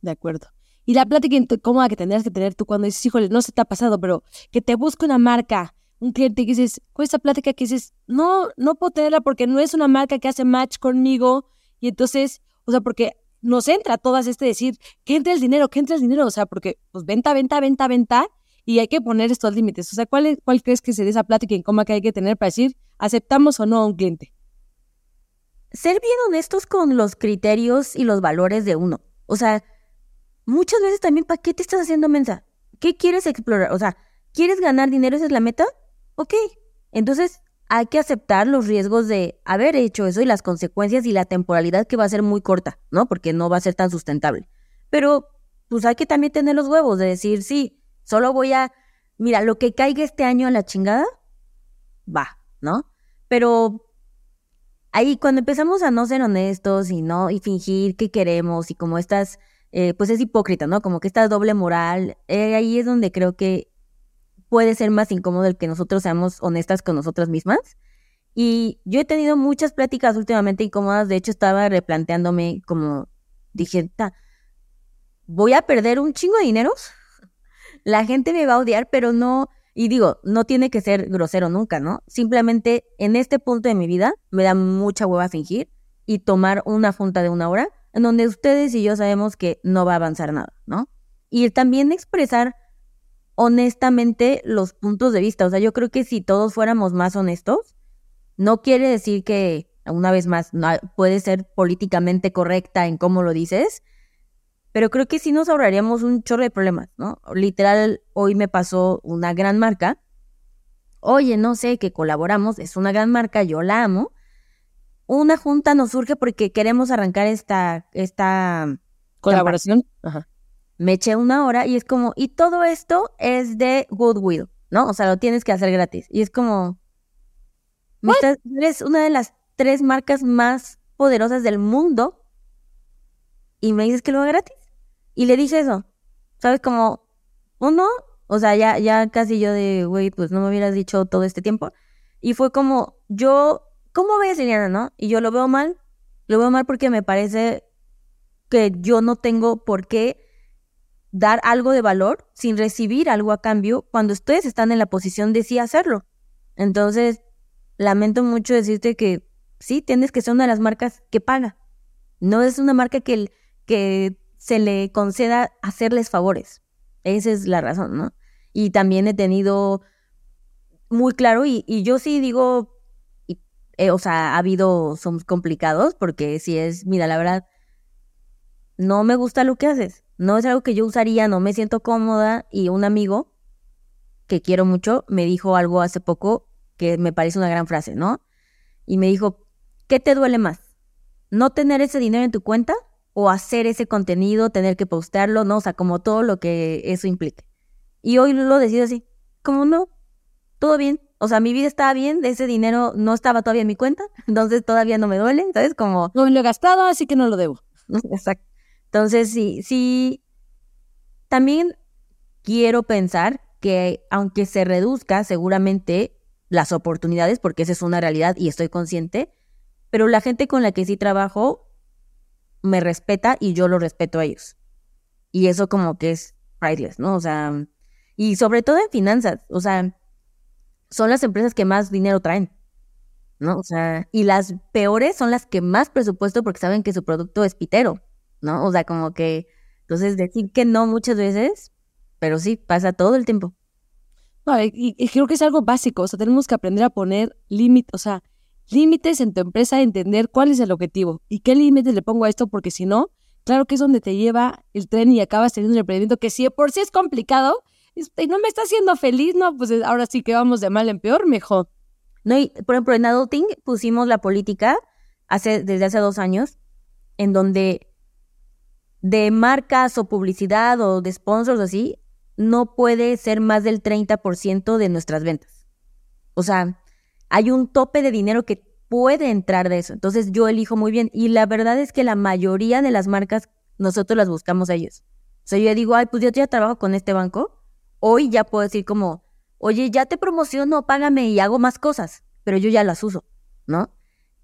De acuerdo. Y la plática cómoda que tendrías que tener tú cuando dices, híjole, no se te ha pasado, pero que te busque una marca un cliente que dices, con esta plática que dices, no, no puedo tenerla porque no es una marca que hace match conmigo. Y entonces, o sea, porque nos entra todas este decir, que entre el dinero, que entre el dinero. O sea, porque pues venta, venta, venta, venta. Y hay que poner estos límites. O sea, ¿cuál, ¿cuál crees que sería esa plática cómo que hay que tener para decir, aceptamos o no a un cliente? Ser bien honestos con los criterios y los valores de uno. O sea, muchas veces también, ¿para qué te estás haciendo mensa? ¿Qué quieres explorar? O sea, ¿quieres ganar dinero? ¿Esa es la meta? ok, entonces hay que aceptar los riesgos de haber hecho eso y las consecuencias y la temporalidad que va a ser muy corta, ¿no? Porque no va a ser tan sustentable. Pero pues hay que también tener los huevos de decir, sí, solo voy a, mira, lo que caiga este año a la chingada, va, ¿no? Pero ahí cuando empezamos a no ser honestos y no, y fingir que queremos y como estas, eh, pues es hipócrita, ¿no? Como que esta doble moral, eh, ahí es donde creo que puede ser más incómodo el que nosotros seamos honestas con nosotras mismas. Y yo he tenido muchas pláticas últimamente incómodas, de hecho estaba replanteándome como dije, voy a perder un chingo de dinero, la gente me va a odiar, pero no, y digo, no tiene que ser grosero nunca, ¿no? Simplemente en este punto de mi vida me da mucha hueva fingir y tomar una junta de una hora en donde ustedes y yo sabemos que no va a avanzar nada, ¿no? Y también expresar honestamente los puntos de vista. O sea, yo creo que si todos fuéramos más honestos, no quiere decir que, una vez más, no, puede ser políticamente correcta en cómo lo dices, pero creo que sí nos ahorraríamos un chorro de problemas, ¿no? Literal, hoy me pasó una gran marca. Oye, no sé, que colaboramos, es una gran marca, yo la amo. Una junta nos surge porque queremos arrancar esta, esta colaboración. Ajá me eché una hora y es como, y todo esto es de goodwill, ¿no? O sea, lo tienes que hacer gratis. Y es como, Me estás- eres una de las tres marcas más poderosas del mundo y me dices que lo haga gratis. Y le dije eso, ¿sabes? Como, uno, o sea, ya, ya casi yo de, güey, pues no me hubieras dicho todo este tiempo. Y fue como, yo, ¿cómo ves, Liliana, no? Y yo lo veo mal, lo veo mal porque me parece que yo no tengo por qué dar algo de valor sin recibir algo a cambio cuando ustedes están en la posición de sí hacerlo. Entonces, lamento mucho decirte que sí, tienes que ser una de las marcas que paga. No es una marca que, que se le conceda hacerles favores. Esa es la razón, ¿no? Y también he tenido muy claro, y, yo sí digo, eh, o sea, ha habido, son complicados, porque si es, mira, la verdad, no me gusta lo que haces. No es algo que yo usaría, no me siento cómoda. Y un amigo que quiero mucho me dijo algo hace poco que me parece una gran frase, ¿no? Y me dijo, ¿qué te duele más? ¿No tener ese dinero en tu cuenta o hacer ese contenido, tener que postearlo, no? O sea, como todo lo que eso implique. Y hoy lo decido así, como no, todo bien. O sea, mi vida estaba bien, ese dinero no estaba todavía en mi cuenta, entonces todavía no me duele, ¿sabes? Como No lo he gastado, así que no lo debo. Exacto. Entonces, sí, sí, también quiero pensar que aunque se reduzca seguramente las oportunidades, porque esa es una realidad y estoy consciente, pero la gente con la que sí trabajo me respeta y yo lo respeto a ellos. Y eso como que es priceless, ¿no? O sea, y sobre todo en finanzas, o sea, son las empresas que más dinero traen, ¿no? O sea, y las peores son las que más presupuesto porque saben que su producto es pitero, ¿no? O sea, como que, entonces decir que no muchas veces, pero sí, pasa todo el tiempo. No, y, y creo que es algo básico, o sea, tenemos que aprender a poner límites, o sea, límites en tu empresa, entender cuál es el objetivo y qué límites le pongo a esto, porque si no, claro que es donde te lleva el tren y acabas teniendo un emprendimiento que si por sí es complicado y no me está haciendo feliz, no, pues ahora sí que vamos de mal en peor, mejor. No, por ejemplo, en Adulting pusimos la política hace, desde hace dos años, en donde de marcas o publicidad o de sponsors así, no puede ser más del 30% de nuestras ventas. O sea, hay un tope de dinero que puede entrar de eso. Entonces yo elijo muy bien. Y la verdad es que la mayoría de las marcas nosotros las buscamos a ellos. O sea, yo digo, ay, pues yo ya trabajo con este banco. Hoy ya puedo decir como, oye, ya te promociono, págame y hago más cosas. Pero yo ya las uso, ¿no?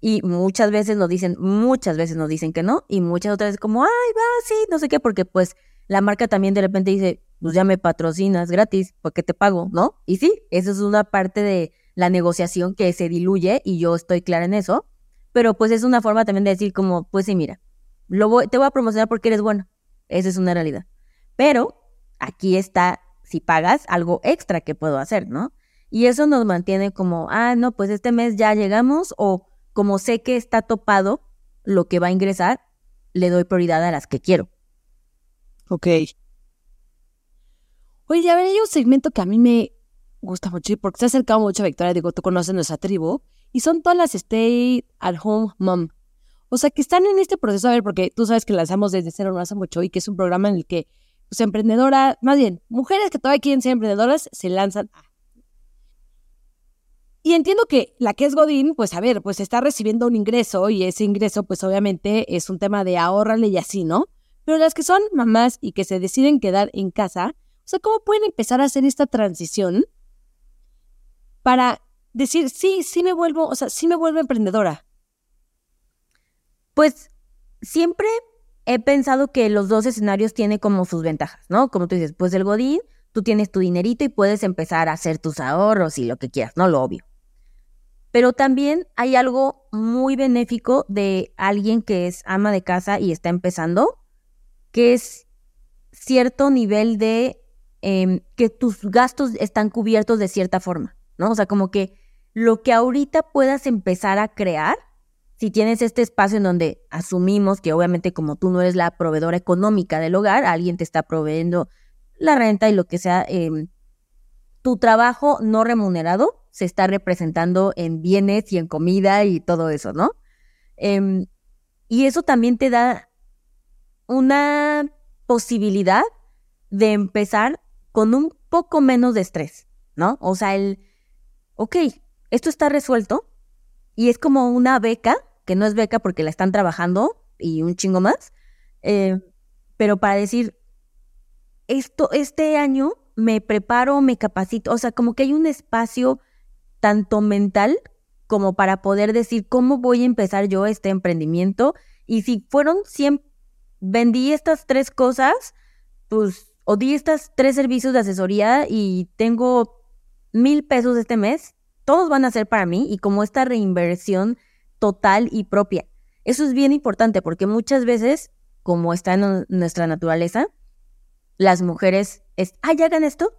Y muchas veces nos dicen, muchas veces nos dicen que no. Y muchas otras veces como, ay, va, sí, no sé qué, porque pues la marca también de repente dice, pues ya me patrocinas gratis, porque te pago, ¿no? Y sí, eso es una parte de la negociación que se diluye y yo estoy clara en eso, pero pues es una forma también de decir como, pues sí, mira, lo voy, te voy a promocionar porque eres bueno, esa es una realidad. Pero aquí está, si pagas, algo extra que puedo hacer, ¿no? Y eso nos mantiene como, ah, no, pues este mes ya llegamos o como sé que está topado lo que va a ingresar, le doy prioridad a las que quiero. Ok. Oye, a ver, hay un segmento que a mí me gusta mucho porque se ha acercado mucho a Victoria, digo, tú conoces nuestra tribu, y son todas las stay at home mom. O sea, que están en este proceso, a ver, porque tú sabes que lanzamos desde cero no hace mucho y que es un programa en el que, pues, emprendedoras, más bien, mujeres que todavía quieren ser emprendedoras, se lanzan. Y entiendo que la que es Godín, pues a ver, pues está recibiendo un ingreso y ese ingreso, pues obviamente es un tema de ahorrarle y así, ¿no? Pero las que son mamás y que se deciden quedar en casa, o sea, ¿cómo pueden empezar a hacer esta transición para decir, sí, sí me vuelvo, o sea, sí me vuelvo emprendedora? Pues siempre he pensado que los dos escenarios tienen como sus ventajas, ¿no? Como tú dices, pues el Godín, tú tienes tu dinerito y puedes empezar a hacer tus ahorros y lo que quieras, ¿no? Lo obvio. Pero también hay algo muy benéfico de alguien que es ama de casa y está empezando, que es cierto nivel de eh, que tus gastos están cubiertos de cierta forma, ¿no? O sea, como que lo que ahorita puedas empezar a crear, si tienes este espacio en donde asumimos que obviamente como tú no eres la proveedora económica del hogar, alguien te está proveyendo la renta y lo que sea, eh, tu trabajo no remunerado se está representando en bienes y en comida y todo eso, ¿no? Eh, y eso también te da una posibilidad de empezar con un poco menos de estrés, ¿no? O sea, el, ok, esto está resuelto, y es como una beca, que no es beca porque la están trabajando y un chingo más, eh, pero para decir, esto, este año me preparo, me capacito, o sea, como que hay un espacio tanto mental como para poder decir cómo voy a empezar yo este emprendimiento. Y si fueron 100, vendí estas tres cosas, pues, o di estas tres servicios de asesoría y tengo mil pesos este mes, todos van a ser para mí y como esta reinversión total y propia. Eso es bien importante porque muchas veces, como está en nuestra naturaleza, las mujeres es, ay, hagan esto.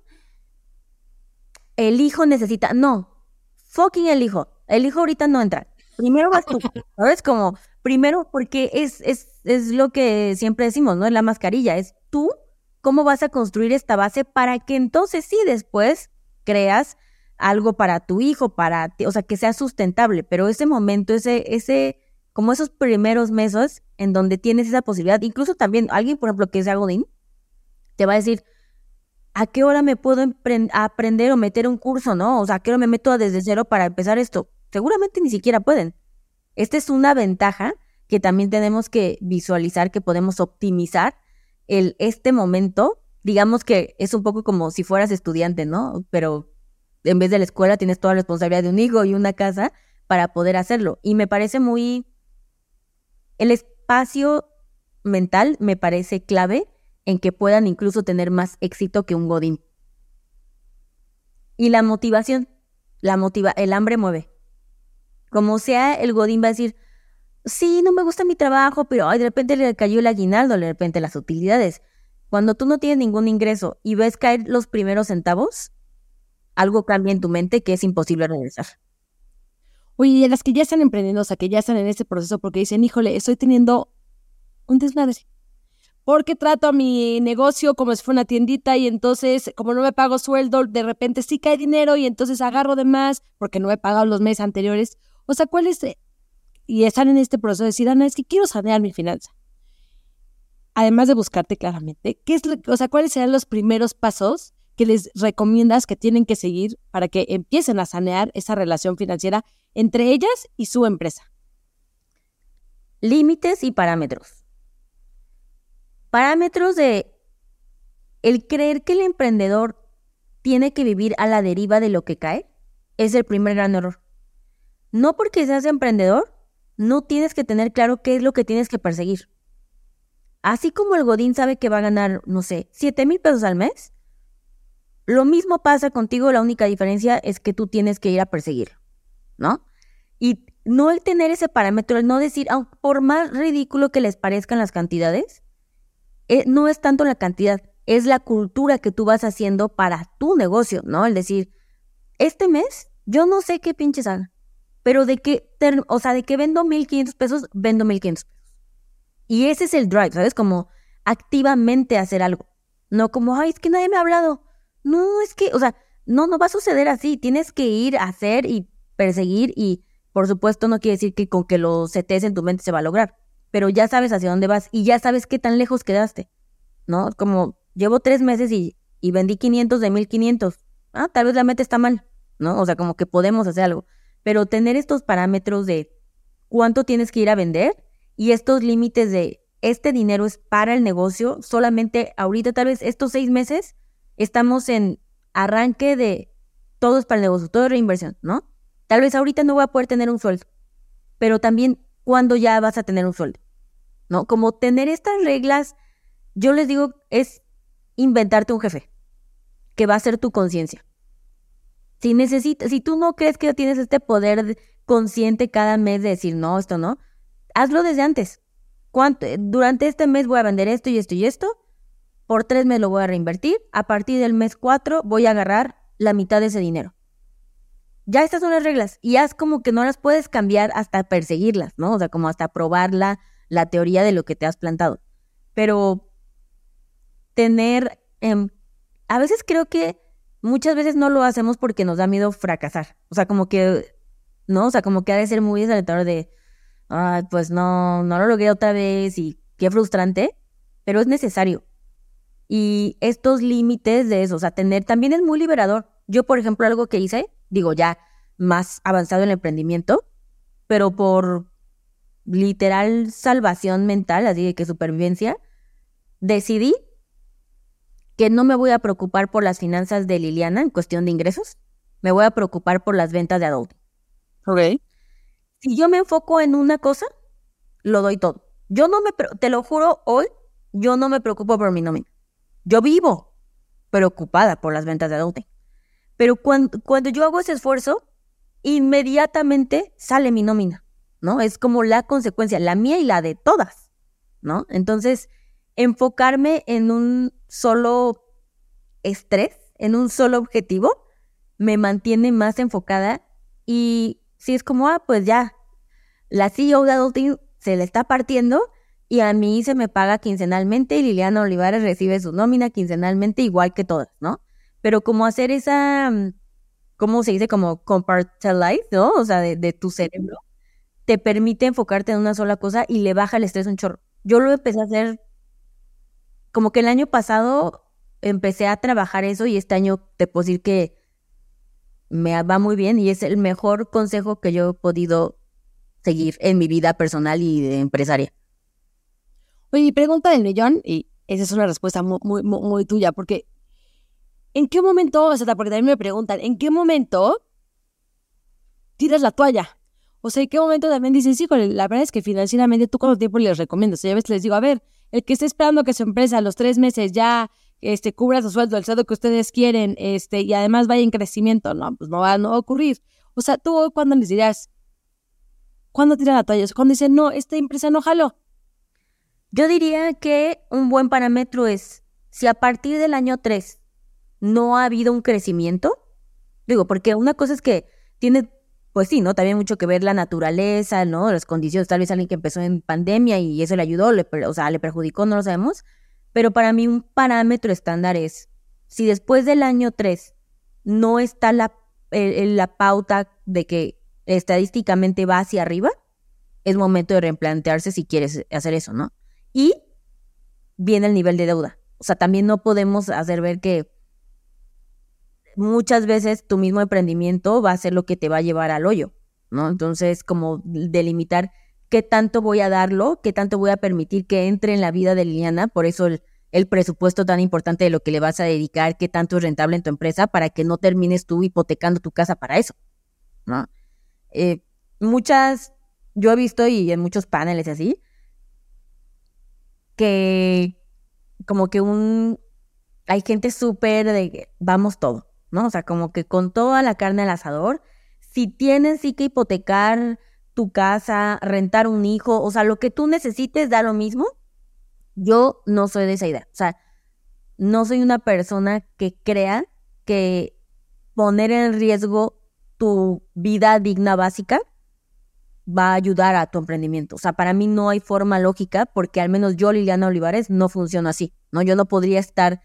El hijo necesita, no, fucking el hijo. El hijo ahorita no entra. Primero vas tú, ¿sabes? Como, primero, porque es, es, es lo que siempre decimos, ¿no? Es la mascarilla, es tú, cómo vas a construir esta base para que entonces sí después creas algo para tu hijo, para ti, o sea, que sea sustentable, pero ese momento, ese, ese, como esos primeros meses en donde tienes esa posibilidad, incluso también alguien, por ejemplo, que es Godín, te va a decir, ¿a qué hora me puedo aprender o meter un curso, no? O sea, ¿a qué hora me meto desde cero para empezar esto? Seguramente ni siquiera pueden. Esta es una ventaja que también tenemos que visualizar, que podemos optimizar el, este momento. Digamos que es un poco como si fueras estudiante, ¿no? Pero en vez de la escuela tienes toda la responsabilidad de un hijo y una casa para poder hacerlo. Y me parece muy... El espacio mental me parece clave en que puedan incluso tener más éxito que un godín. Y la motivación, la motiva, el hambre mueve. Como sea, el godín va a decir, sí, no me gusta mi trabajo, pero ay, de repente le cayó el aguinaldo, de repente las utilidades. Cuando tú no tienes ningún ingreso y ves caer los primeros centavos, algo cambia en tu mente que es imposible regresar. Oye, y las que ya están emprendiendo, o sea, que ya están en ese proceso porque dicen, híjole, estoy teniendo un desmadre porque trato a mi negocio como si fuera una tiendita y entonces como no me pago sueldo, de repente sí cae dinero y entonces agarro de más porque no he pagado los meses anteriores. O sea, ¿cuál es? Y están en este proceso de decir, Ana, es que quiero sanear mi finanza. Además de buscarte claramente, ¿qué es, o sea, ¿cuáles serán los primeros pasos que les recomiendas que tienen que seguir para que empiecen a sanear esa relación financiera entre ellas y su empresa? Límites y parámetros Parámetros de el creer que el emprendedor tiene que vivir a la deriva de lo que cae es el primer gran error. No porque seas emprendedor, no tienes que tener claro qué es lo que tienes que perseguir. Así como el Godín sabe que va a ganar, no sé, 7 mil pesos al mes, lo mismo pasa contigo, la única diferencia es que tú tienes que ir a perseguirlo, ¿no? Y no el tener ese parámetro, el no decir, por más ridículo que les parezcan las cantidades, eh, no es tanto la cantidad, es la cultura que tú vas haciendo para tu negocio, ¿no? El decir, este mes yo no sé qué pinches haga, pero de que, o sea, de que vendo 1500 pesos, vendo 1500 pesos. Y ese es el drive, ¿sabes? Como activamente hacer algo. No como, ay, es que nadie me ha hablado. No, es que, o sea, no, no va a suceder así. Tienes que ir a hacer y perseguir y, por supuesto, no quiere decir que con que lo setes en tu mente se va a lograr pero ya sabes hacia dónde vas y ya sabes qué tan lejos quedaste, ¿no? Como llevo tres meses y, y vendí 500 de 1500. Ah, tal vez la meta está mal, ¿no? O sea, como que podemos hacer algo. Pero tener estos parámetros de cuánto tienes que ir a vender y estos límites de este dinero es para el negocio, solamente ahorita tal vez estos seis meses estamos en arranque de todo es para el negocio, todo es reinversión, ¿no? Tal vez ahorita no voy a poder tener un sueldo, pero también cuando ya vas a tener un sueldo. ¿no? Como tener estas reglas, yo les digo, es inventarte un jefe, que va a ser tu conciencia. Si necesitas, si tú no crees que tienes este poder consciente cada mes de decir, no, esto no, hazlo desde antes. ¿Cuánto? Durante este mes voy a vender esto y esto y esto. Por tres meses lo voy a reinvertir. A partir del mes cuatro voy a agarrar la mitad de ese dinero. Ya estas son las reglas. Y haz como que no las puedes cambiar hasta perseguirlas, ¿no? O sea, como hasta probarla, la teoría de lo que te has plantado. Pero tener, em, a veces creo que muchas veces no lo hacemos porque nos da miedo fracasar. O sea, como que, ¿no? O sea, como que ha de ser muy desalentador de, ay, pues no, no lo logré otra vez y qué frustrante, pero es necesario. Y estos límites de eso, o sea, tener, también es muy liberador. Yo, por ejemplo, algo que hice, digo ya más avanzado en el emprendimiento, pero por literal salvación mental, así de que supervivencia, decidí que no me voy a preocupar por las finanzas de Liliana en cuestión de ingresos, me voy a preocupar por las ventas de Adobe. Ok. Si yo me enfoco en una cosa, lo doy todo. Yo no me, te lo juro, hoy yo no me preocupo por mi nómina. Yo vivo preocupada por las ventas de Adobe. Pero cuando, cuando yo hago ese esfuerzo, inmediatamente sale mi nómina, ¿no? Es como la consecuencia, la mía y la de todas, ¿no? Entonces, enfocarme en un solo estrés, en un solo objetivo, me mantiene más enfocada y si es como, ah, pues ya, la CEO de Adulting se le está partiendo y a mí se me paga quincenalmente y Liliana Olivares recibe su nómina quincenalmente igual que todas, ¿no? Pero como hacer esa, mm, ¿cómo se dice? Como compartmentalize, ¿no? O sea, de, de tu cerebro, te permite enfocarte en una sola cosa y le baja el estrés un chorro. Yo lo empecé a hacer como que el año pasado empecé a trabajar eso y este año te puedo decir que me va muy bien y es el mejor consejo que yo he podido seguir en mi vida personal y de empresaria. Oye, pregunta del millón, y esa es una respuesta muy, muy, muy, muy tuya, porque ¿en qué momento, o sea, porque también me preguntan, ¿en qué momento tiras la toalla? O sea, ¿en qué momento también dices, híjole, la verdad es que financieramente tú cuánto tiempo les recomiendas? O sea, ya ves, les digo, a ver, el que esté esperando que su empresa a los tres meses ya este, cubra su sueldo, el sueldo que ustedes quieren, este, y además vaya en crecimiento, no, pues no va, no va a ocurrir. O sea, tú, ¿cuándo les dirías? ¿Cuándo tiran la toalla? Cuando dicen, no, esta empresa no jaló. Yo diría que un buen parámetro es si a partir del año 3 no ha habido un crecimiento, digo, porque una cosa es que tiene, pues sí, ¿no? También mucho que ver la naturaleza, ¿no? Las condiciones, tal vez alguien que empezó en pandemia y eso le ayudó, le, o sea, le perjudicó, no lo sabemos, pero para mí un parámetro estándar es si después del año 3 no está la, la pauta de que estadísticamente va hacia arriba, es momento de replantearse si quieres hacer eso, ¿no? Y viene el nivel de deuda. O sea, también no podemos hacer ver que muchas veces tu mismo emprendimiento va a ser lo que te va a llevar al hoyo, ¿no? Entonces, como delimitar qué tanto voy a darlo, qué tanto voy a permitir que entre en la vida de Liliana, por eso el, presupuesto tan importante de lo que le vas a dedicar, qué tanto es rentable en tu empresa, para que no termines tú hipotecando tu casa para eso, ¿no? Eh, muchas, yo he visto y en muchos paneles así, que como que un hay gente súper de vamos todo, ¿no? O sea, como que con toda la carne al asador, si tienes sí que hipotecar tu casa, rentar un hijo, o sea, lo que tú necesites da lo mismo. Yo no soy de esa idea. O sea, no soy una persona que crea que poner en riesgo tu vida digna básica va a ayudar a tu emprendimiento. O sea, para mí no hay forma lógica porque al menos yo, Liliana Olivares, no funciono así, ¿no? Yo no podría estar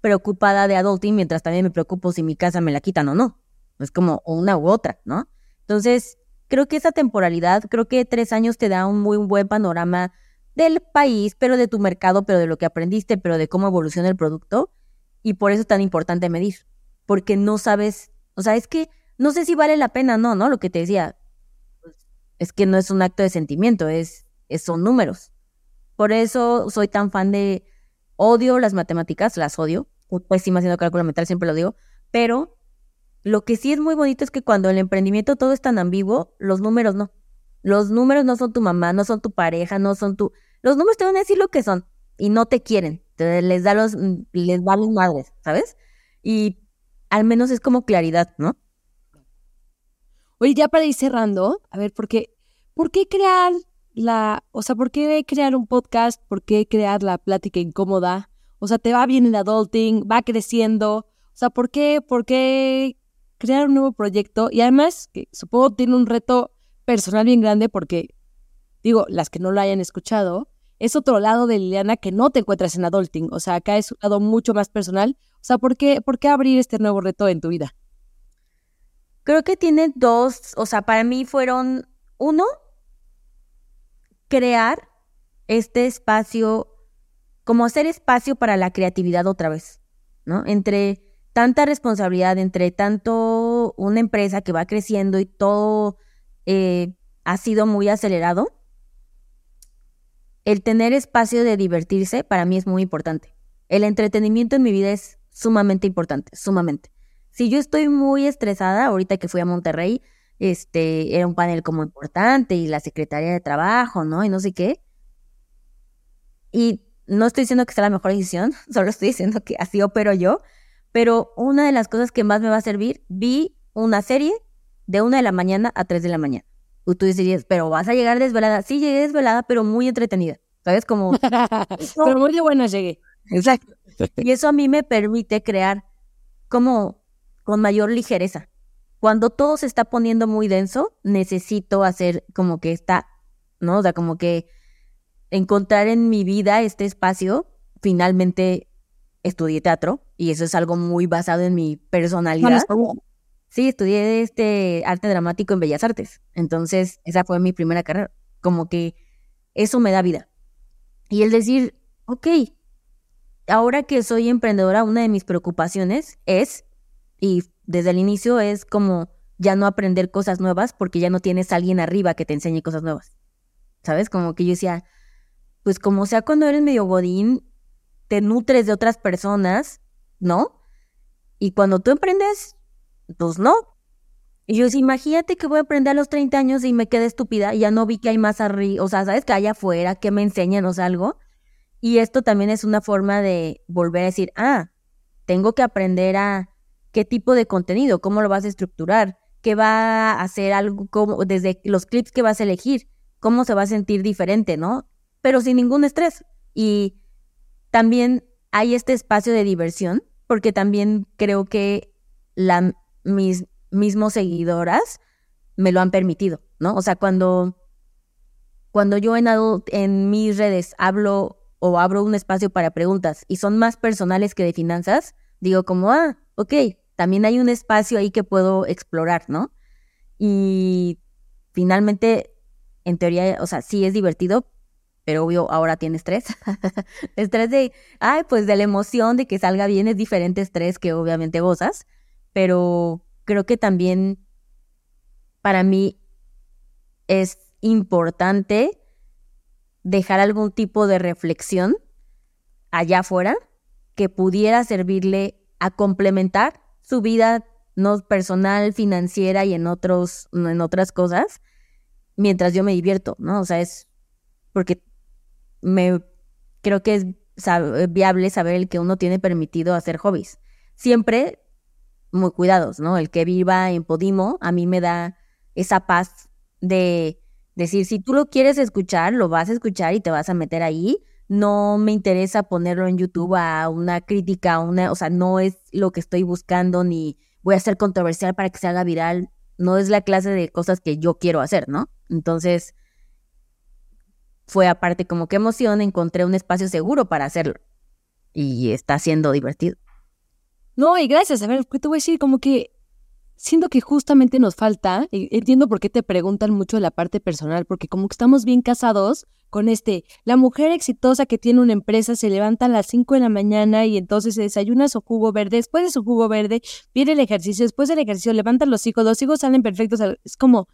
preocupada de adulting mientras también me preocupo si mi casa me la quitan o no. Es como una u otra, ¿no? Entonces, creo que esa temporalidad, creo que tres años te da un muy buen panorama del país, pero de tu mercado, pero de lo que aprendiste, pero de cómo evoluciona el producto. Y por eso es tan importante medir, porque no sabes, o sea, es que no sé si vale la pena, no, ¿no? Lo que te decía, es que no es un acto de sentimiento, es, es- son números. Por eso soy tan fan de odio las matemáticas, las odio, pues sí, haciendo cálculo mental, siempre lo digo, pero lo que sí es muy bonito es que cuando el emprendimiento todo es tan ambiguo, los números no. Los números no son tu mamá, no son tu pareja, no son tu... Los números te van a decir lo que son y no te quieren, les da los, les valen madres, ¿sabes? Y al menos es como claridad, ¿no? Oye, ya para ir cerrando, a ver, ¿por qué, ¿por qué crear la, o sea, por qué crear un podcast? ¿Por qué crear la plática incómoda? O sea, te va bien el adulting, va creciendo. O sea, ¿por qué, por qué crear un nuevo proyecto? Y además, que supongo tiene un reto personal bien grande porque, digo, las que no lo hayan escuchado, es otro lado de Liliana que no te encuentras en adulting. O sea, acá es un lado mucho más personal. O sea, ¿por qué, por qué abrir este nuevo reto en tu vida? Creo que tiene dos, o sea, para mí fueron, uno, crear este espacio, como hacer espacio para la creatividad otra vez, ¿no? Entre tanta responsabilidad, entre tanto una empresa que va creciendo y todo, eh, ha sido muy acelerado, el tener espacio de divertirse para mí es muy importante. El entretenimiento en mi vida es sumamente importante, sumamente. Si yo estoy muy estresada, ahorita que fui a Monterrey, este, era un panel como importante y la Secretaría de Trabajo, ¿no? Y no sé qué. Y no estoy diciendo que sea la mejor decisión, solo estoy diciendo que así opero yo. Pero una de las cosas que más me va a servir, vi una serie de una de la mañana a tres de la mañana. Y tú dirías, pero vas a llegar desvelada. Sí, llegué desvelada, pero muy entretenida. ¿Sabes? Como... pero muy de buena llegué. Exacto. Y eso a mí me permite crear como con mayor ligereza. Cuando todo se está poniendo muy denso, necesito hacer como que está, ¿no? O sea, como que encontrar en mi vida este espacio. Finalmente estudié teatro y eso es algo muy basado en mi personalidad. Sí, estudié este arte dramático en Bellas Artes. Entonces, esa fue mi primera carrera. Como que eso me da vida. Y el decir, ok, ahora que soy emprendedora, una de mis preocupaciones es, y desde el inicio es como ya no aprender cosas nuevas porque ya no tienes a alguien arriba que te enseñe cosas nuevas. ¿Sabes? Como que yo decía, pues como sea cuando eres medio godín, te nutres de otras personas, ¿no? Y cuando tú emprendes, pues no. Y yo imagínate que voy a aprender a los 30 años y me quedé estúpida y ya no vi que hay más arriba, o sea, ¿sabes? Que hay afuera, que me enseñan o sea, algo. Y esto también es una forma de volver a decir, ah, tengo que aprender a qué tipo de contenido, cómo lo vas a estructurar, qué va a hacer algo, como, desde los clips que vas a elegir, cómo se va a sentir diferente, ¿no? Pero sin ningún estrés. Y también hay este espacio de diversión, porque también creo que la, mis mismos seguidoras me lo han permitido, ¿no? O sea, cuando, cuando yo en, en mis redes hablo o abro un espacio para preguntas y son más personales que de finanzas, digo como, ah, ok, también hay un espacio ahí que puedo explorar, ¿no? Y finalmente, en teoría, o sea, sí es divertido, pero obvio, ahora tiene estrés. estrés de, ay, pues de la emoción de que salga bien es diferente estrés que obviamente gozas, pero creo que también para mí es importante dejar algún tipo de reflexión allá afuera que pudiera servirle a complementar su vida no personal, financiera y en otros en otras cosas mientras yo me divierto, ¿no? O sea, es porque me creo que es viable saber el que uno tiene permitido hacer hobbies. Siempre muy cuidados, ¿no? El que viva en Podimo a mí me da esa paz de Decir, si tú lo quieres escuchar, lo vas a escuchar y te vas a meter ahí. No me interesa ponerlo en YouTube a una crítica, una, o sea, no es lo que estoy buscando ni voy a ser controversial para que se haga viral. No es la clase de cosas que yo quiero hacer, ¿no? Entonces, fue aparte como que emoción, encontré un espacio seguro para hacerlo. Y está siendo divertido. No, y gracias. A ver, ¿qué te voy a decir? Como que siento que justamente nos falta, entiendo por qué te preguntan mucho la parte personal, porque como que estamos bien casados con este, la mujer exitosa que tiene una empresa se levanta a las 5 de la mañana y entonces se desayuna su jugo verde, después de su jugo verde viene el ejercicio, después del ejercicio levanta los hijos, los hijos salen perfectos, es como,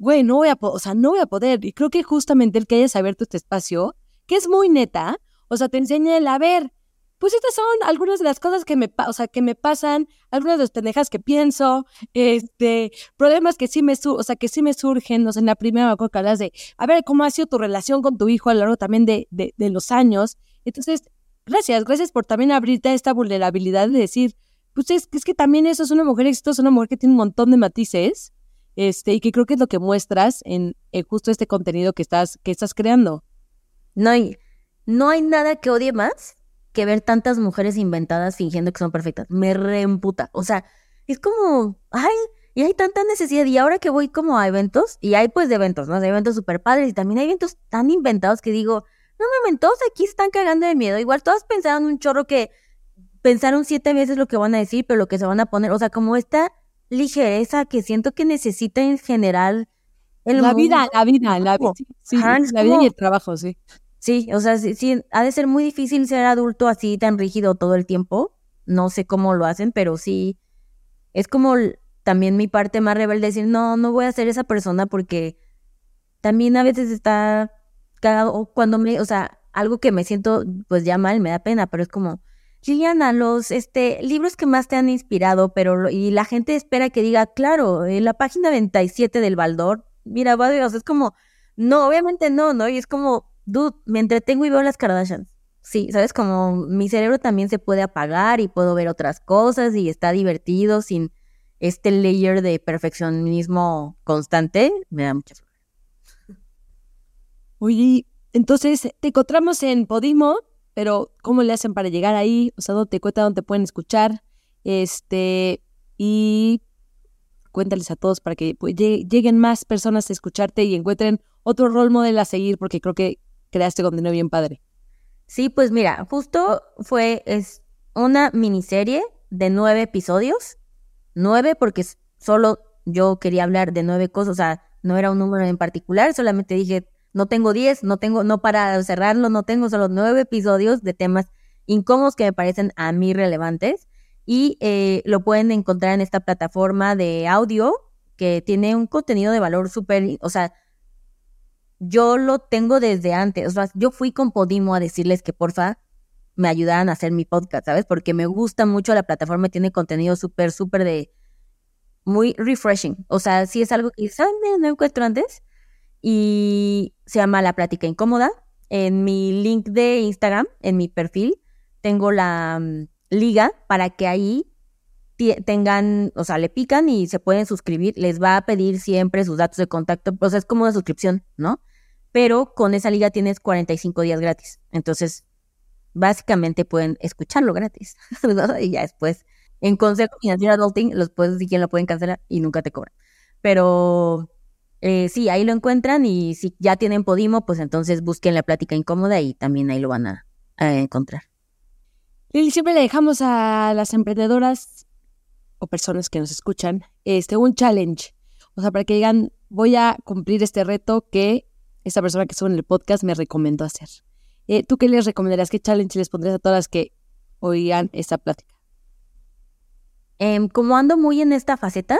güey, no voy a, o sea, no voy a poder, y creo que justamente el que hayas abierto este espacio, que es muy neta, o sea, te enseña el, a ver, pues estas son algunas de las cosas que me, o sea, que me pasan, algunas de las pendejas que pienso, este, problemas que sí me, o sea, que sí me surgen, no sé, en la primera me que hablas de, a ver, ¿cómo ha sido tu relación con tu hijo a lo largo también de, de, de los años? Entonces, gracias, gracias por también abrirte esta vulnerabilidad de decir, pues es, es que también eso es una mujer exitosa, una mujer que tiene un montón de matices, este, y que creo que es lo que muestras en, en justo este contenido que estás, que estás creando. No hay, no hay nada que odie más que ver tantas mujeres inventadas fingiendo que son perfectas. Me reemputa. O sea, es como, ay, y hay tanta necesidad. Y ahora que voy como a eventos, y hay pues de eventos, ¿no? De eventos super padres, y también hay eventos tan inventados que digo, no me todos aquí están cagando de miedo. Igual todas pensaron un chorro que pensaron siete veces lo que van a decir, pero lo que se van a poner, o sea, como esta ligereza que siento que necesita en general el la vida, la vida, la vida, sí, la vida y el trabajo, sí. Sí, o sea, sí, ha de ser muy difícil ser adulto así tan rígido todo el tiempo. No sé cómo lo hacen, pero sí, es como también mi parte más rebelde decir, no, no voy a ser esa persona porque también a veces está cagado, o cuando me, o sea, algo que me siento pues ya mal, me da pena, pero es como, Liliana, los este, libros que más te han inspirado, pero y la gente espera que diga, claro, la página 27 del Baldor, mira, va Dios, es como, no, obviamente no, ¿no? Y es como, dude, me entretengo y veo las Kardashians. Sí, ¿sabes? Como mi cerebro también se puede apagar y puedo ver otras cosas y está divertido sin este layer de perfeccionismo constante, me da mucha Oye, entonces te encontramos en Podimo, pero ¿cómo le hacen para llegar ahí? O sea, ¿dónde te cuenta dónde pueden escuchar? Este, y cuéntales a todos para que pues, lleguen más personas a escucharte y encuentren otro rol model a seguir, porque creo que creaste contenido bien padre. Sí, pues mira, justo fue es una miniserie de nueve episodios. Nueve, porque solo yo quería hablar de nueve cosas, o sea, no era un número en particular, solamente dije no tengo 10, no tengo, no para cerrarlo, no tengo solo nueve episodios de temas incómodos que me parecen a mí relevantes. Y eh, lo pueden encontrar en esta plataforma de audio que tiene un contenido de valor súper, o sea, yo lo tengo desde antes. O sea, yo fui con Podimo a decirles que porfa me ayudaran a hacer mi podcast, ¿sabes? Porque me gusta mucho la plataforma, tiene contenido súper, súper de muy refreshing. O sea, si es algo que, ¿saben? No encuentro antes y se llama La Plática Incómoda. En mi link de Instagram, en mi perfil, tengo la mm, liga para que ahí tengan, o sea, le pican y se pueden suscribir. Les va a pedir siempre sus datos de contacto. O sea, es como una suscripción, ¿no? Pero con esa liga tienes 45 días gratis. Entonces, básicamente pueden escucharlo gratis. y ya después, en Consejo Financiero Adulting, los puedes decir quién lo pueden cancelar y nunca te cobran. Pero eh, sí, ahí lo encuentran y si ya tienen Podimo, pues entonces busquen la plática incómoda y también ahí lo van a, encontrar. Lili, siempre le dejamos a las emprendedoras o personas que nos escuchan este un challenge. O sea, para que digan, voy a cumplir este reto que esta persona que sube en el podcast me recomendó hacer. Eh, ¿Tú qué les recomendarías? ¿Qué challenge les pondrías a todas las que oigan esta plática? Em, como ando muy en esta faceta,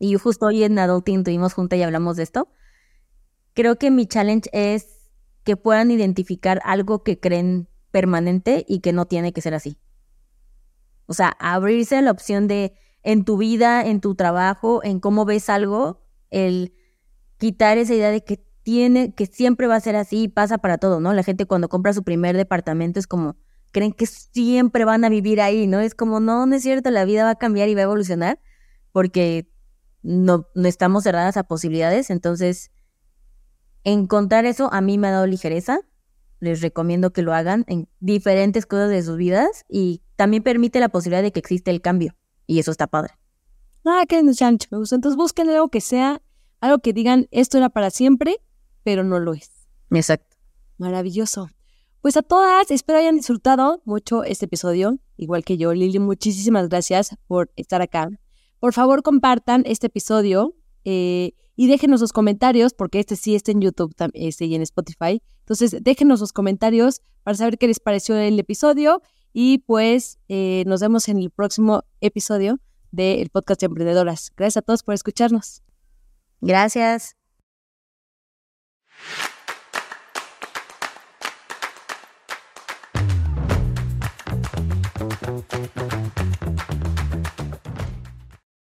y justo hoy en Adulting tuvimos junta y hablamos de esto, creo que mi challenge es que puedan identificar algo que creen permanente y que no tiene que ser así. O sea, abrirse a la opción de en tu vida, en tu trabajo, en cómo ves algo, el quitar esa idea de que tiene, que siempre va a ser así y pasa para todo, ¿no? La gente cuando compra su primer departamento es como, creen que siempre van a vivir ahí, ¿no? Es como, no, no es cierto, la vida va a cambiar y va a evolucionar porque no, no estamos cerradas a posibilidades. Entonces, encontrar eso a mí me ha dado ligereza. Les recomiendo que lo hagan en diferentes cosas de sus vidas y también permite la posibilidad de que existe el cambio. Y eso está padre. Ah, que me gusta. Entonces busquen algo que sea, algo que digan, esto era para siempre, pero no lo es. Exacto. Maravilloso. Pues a todas, espero hayan disfrutado mucho este episodio, igual que yo. Lili, muchísimas gracias por estar acá. Por favor, compartan este episodio eh, y déjenos sus comentarios, porque este sí está en YouTube este, y en Spotify. Entonces, déjenos sus comentarios para saber qué les pareció el episodio. Y pues eh, nos vemos en el próximo episodio del podcast de Emprendedoras. Gracias a todos por escucharnos. Gracias.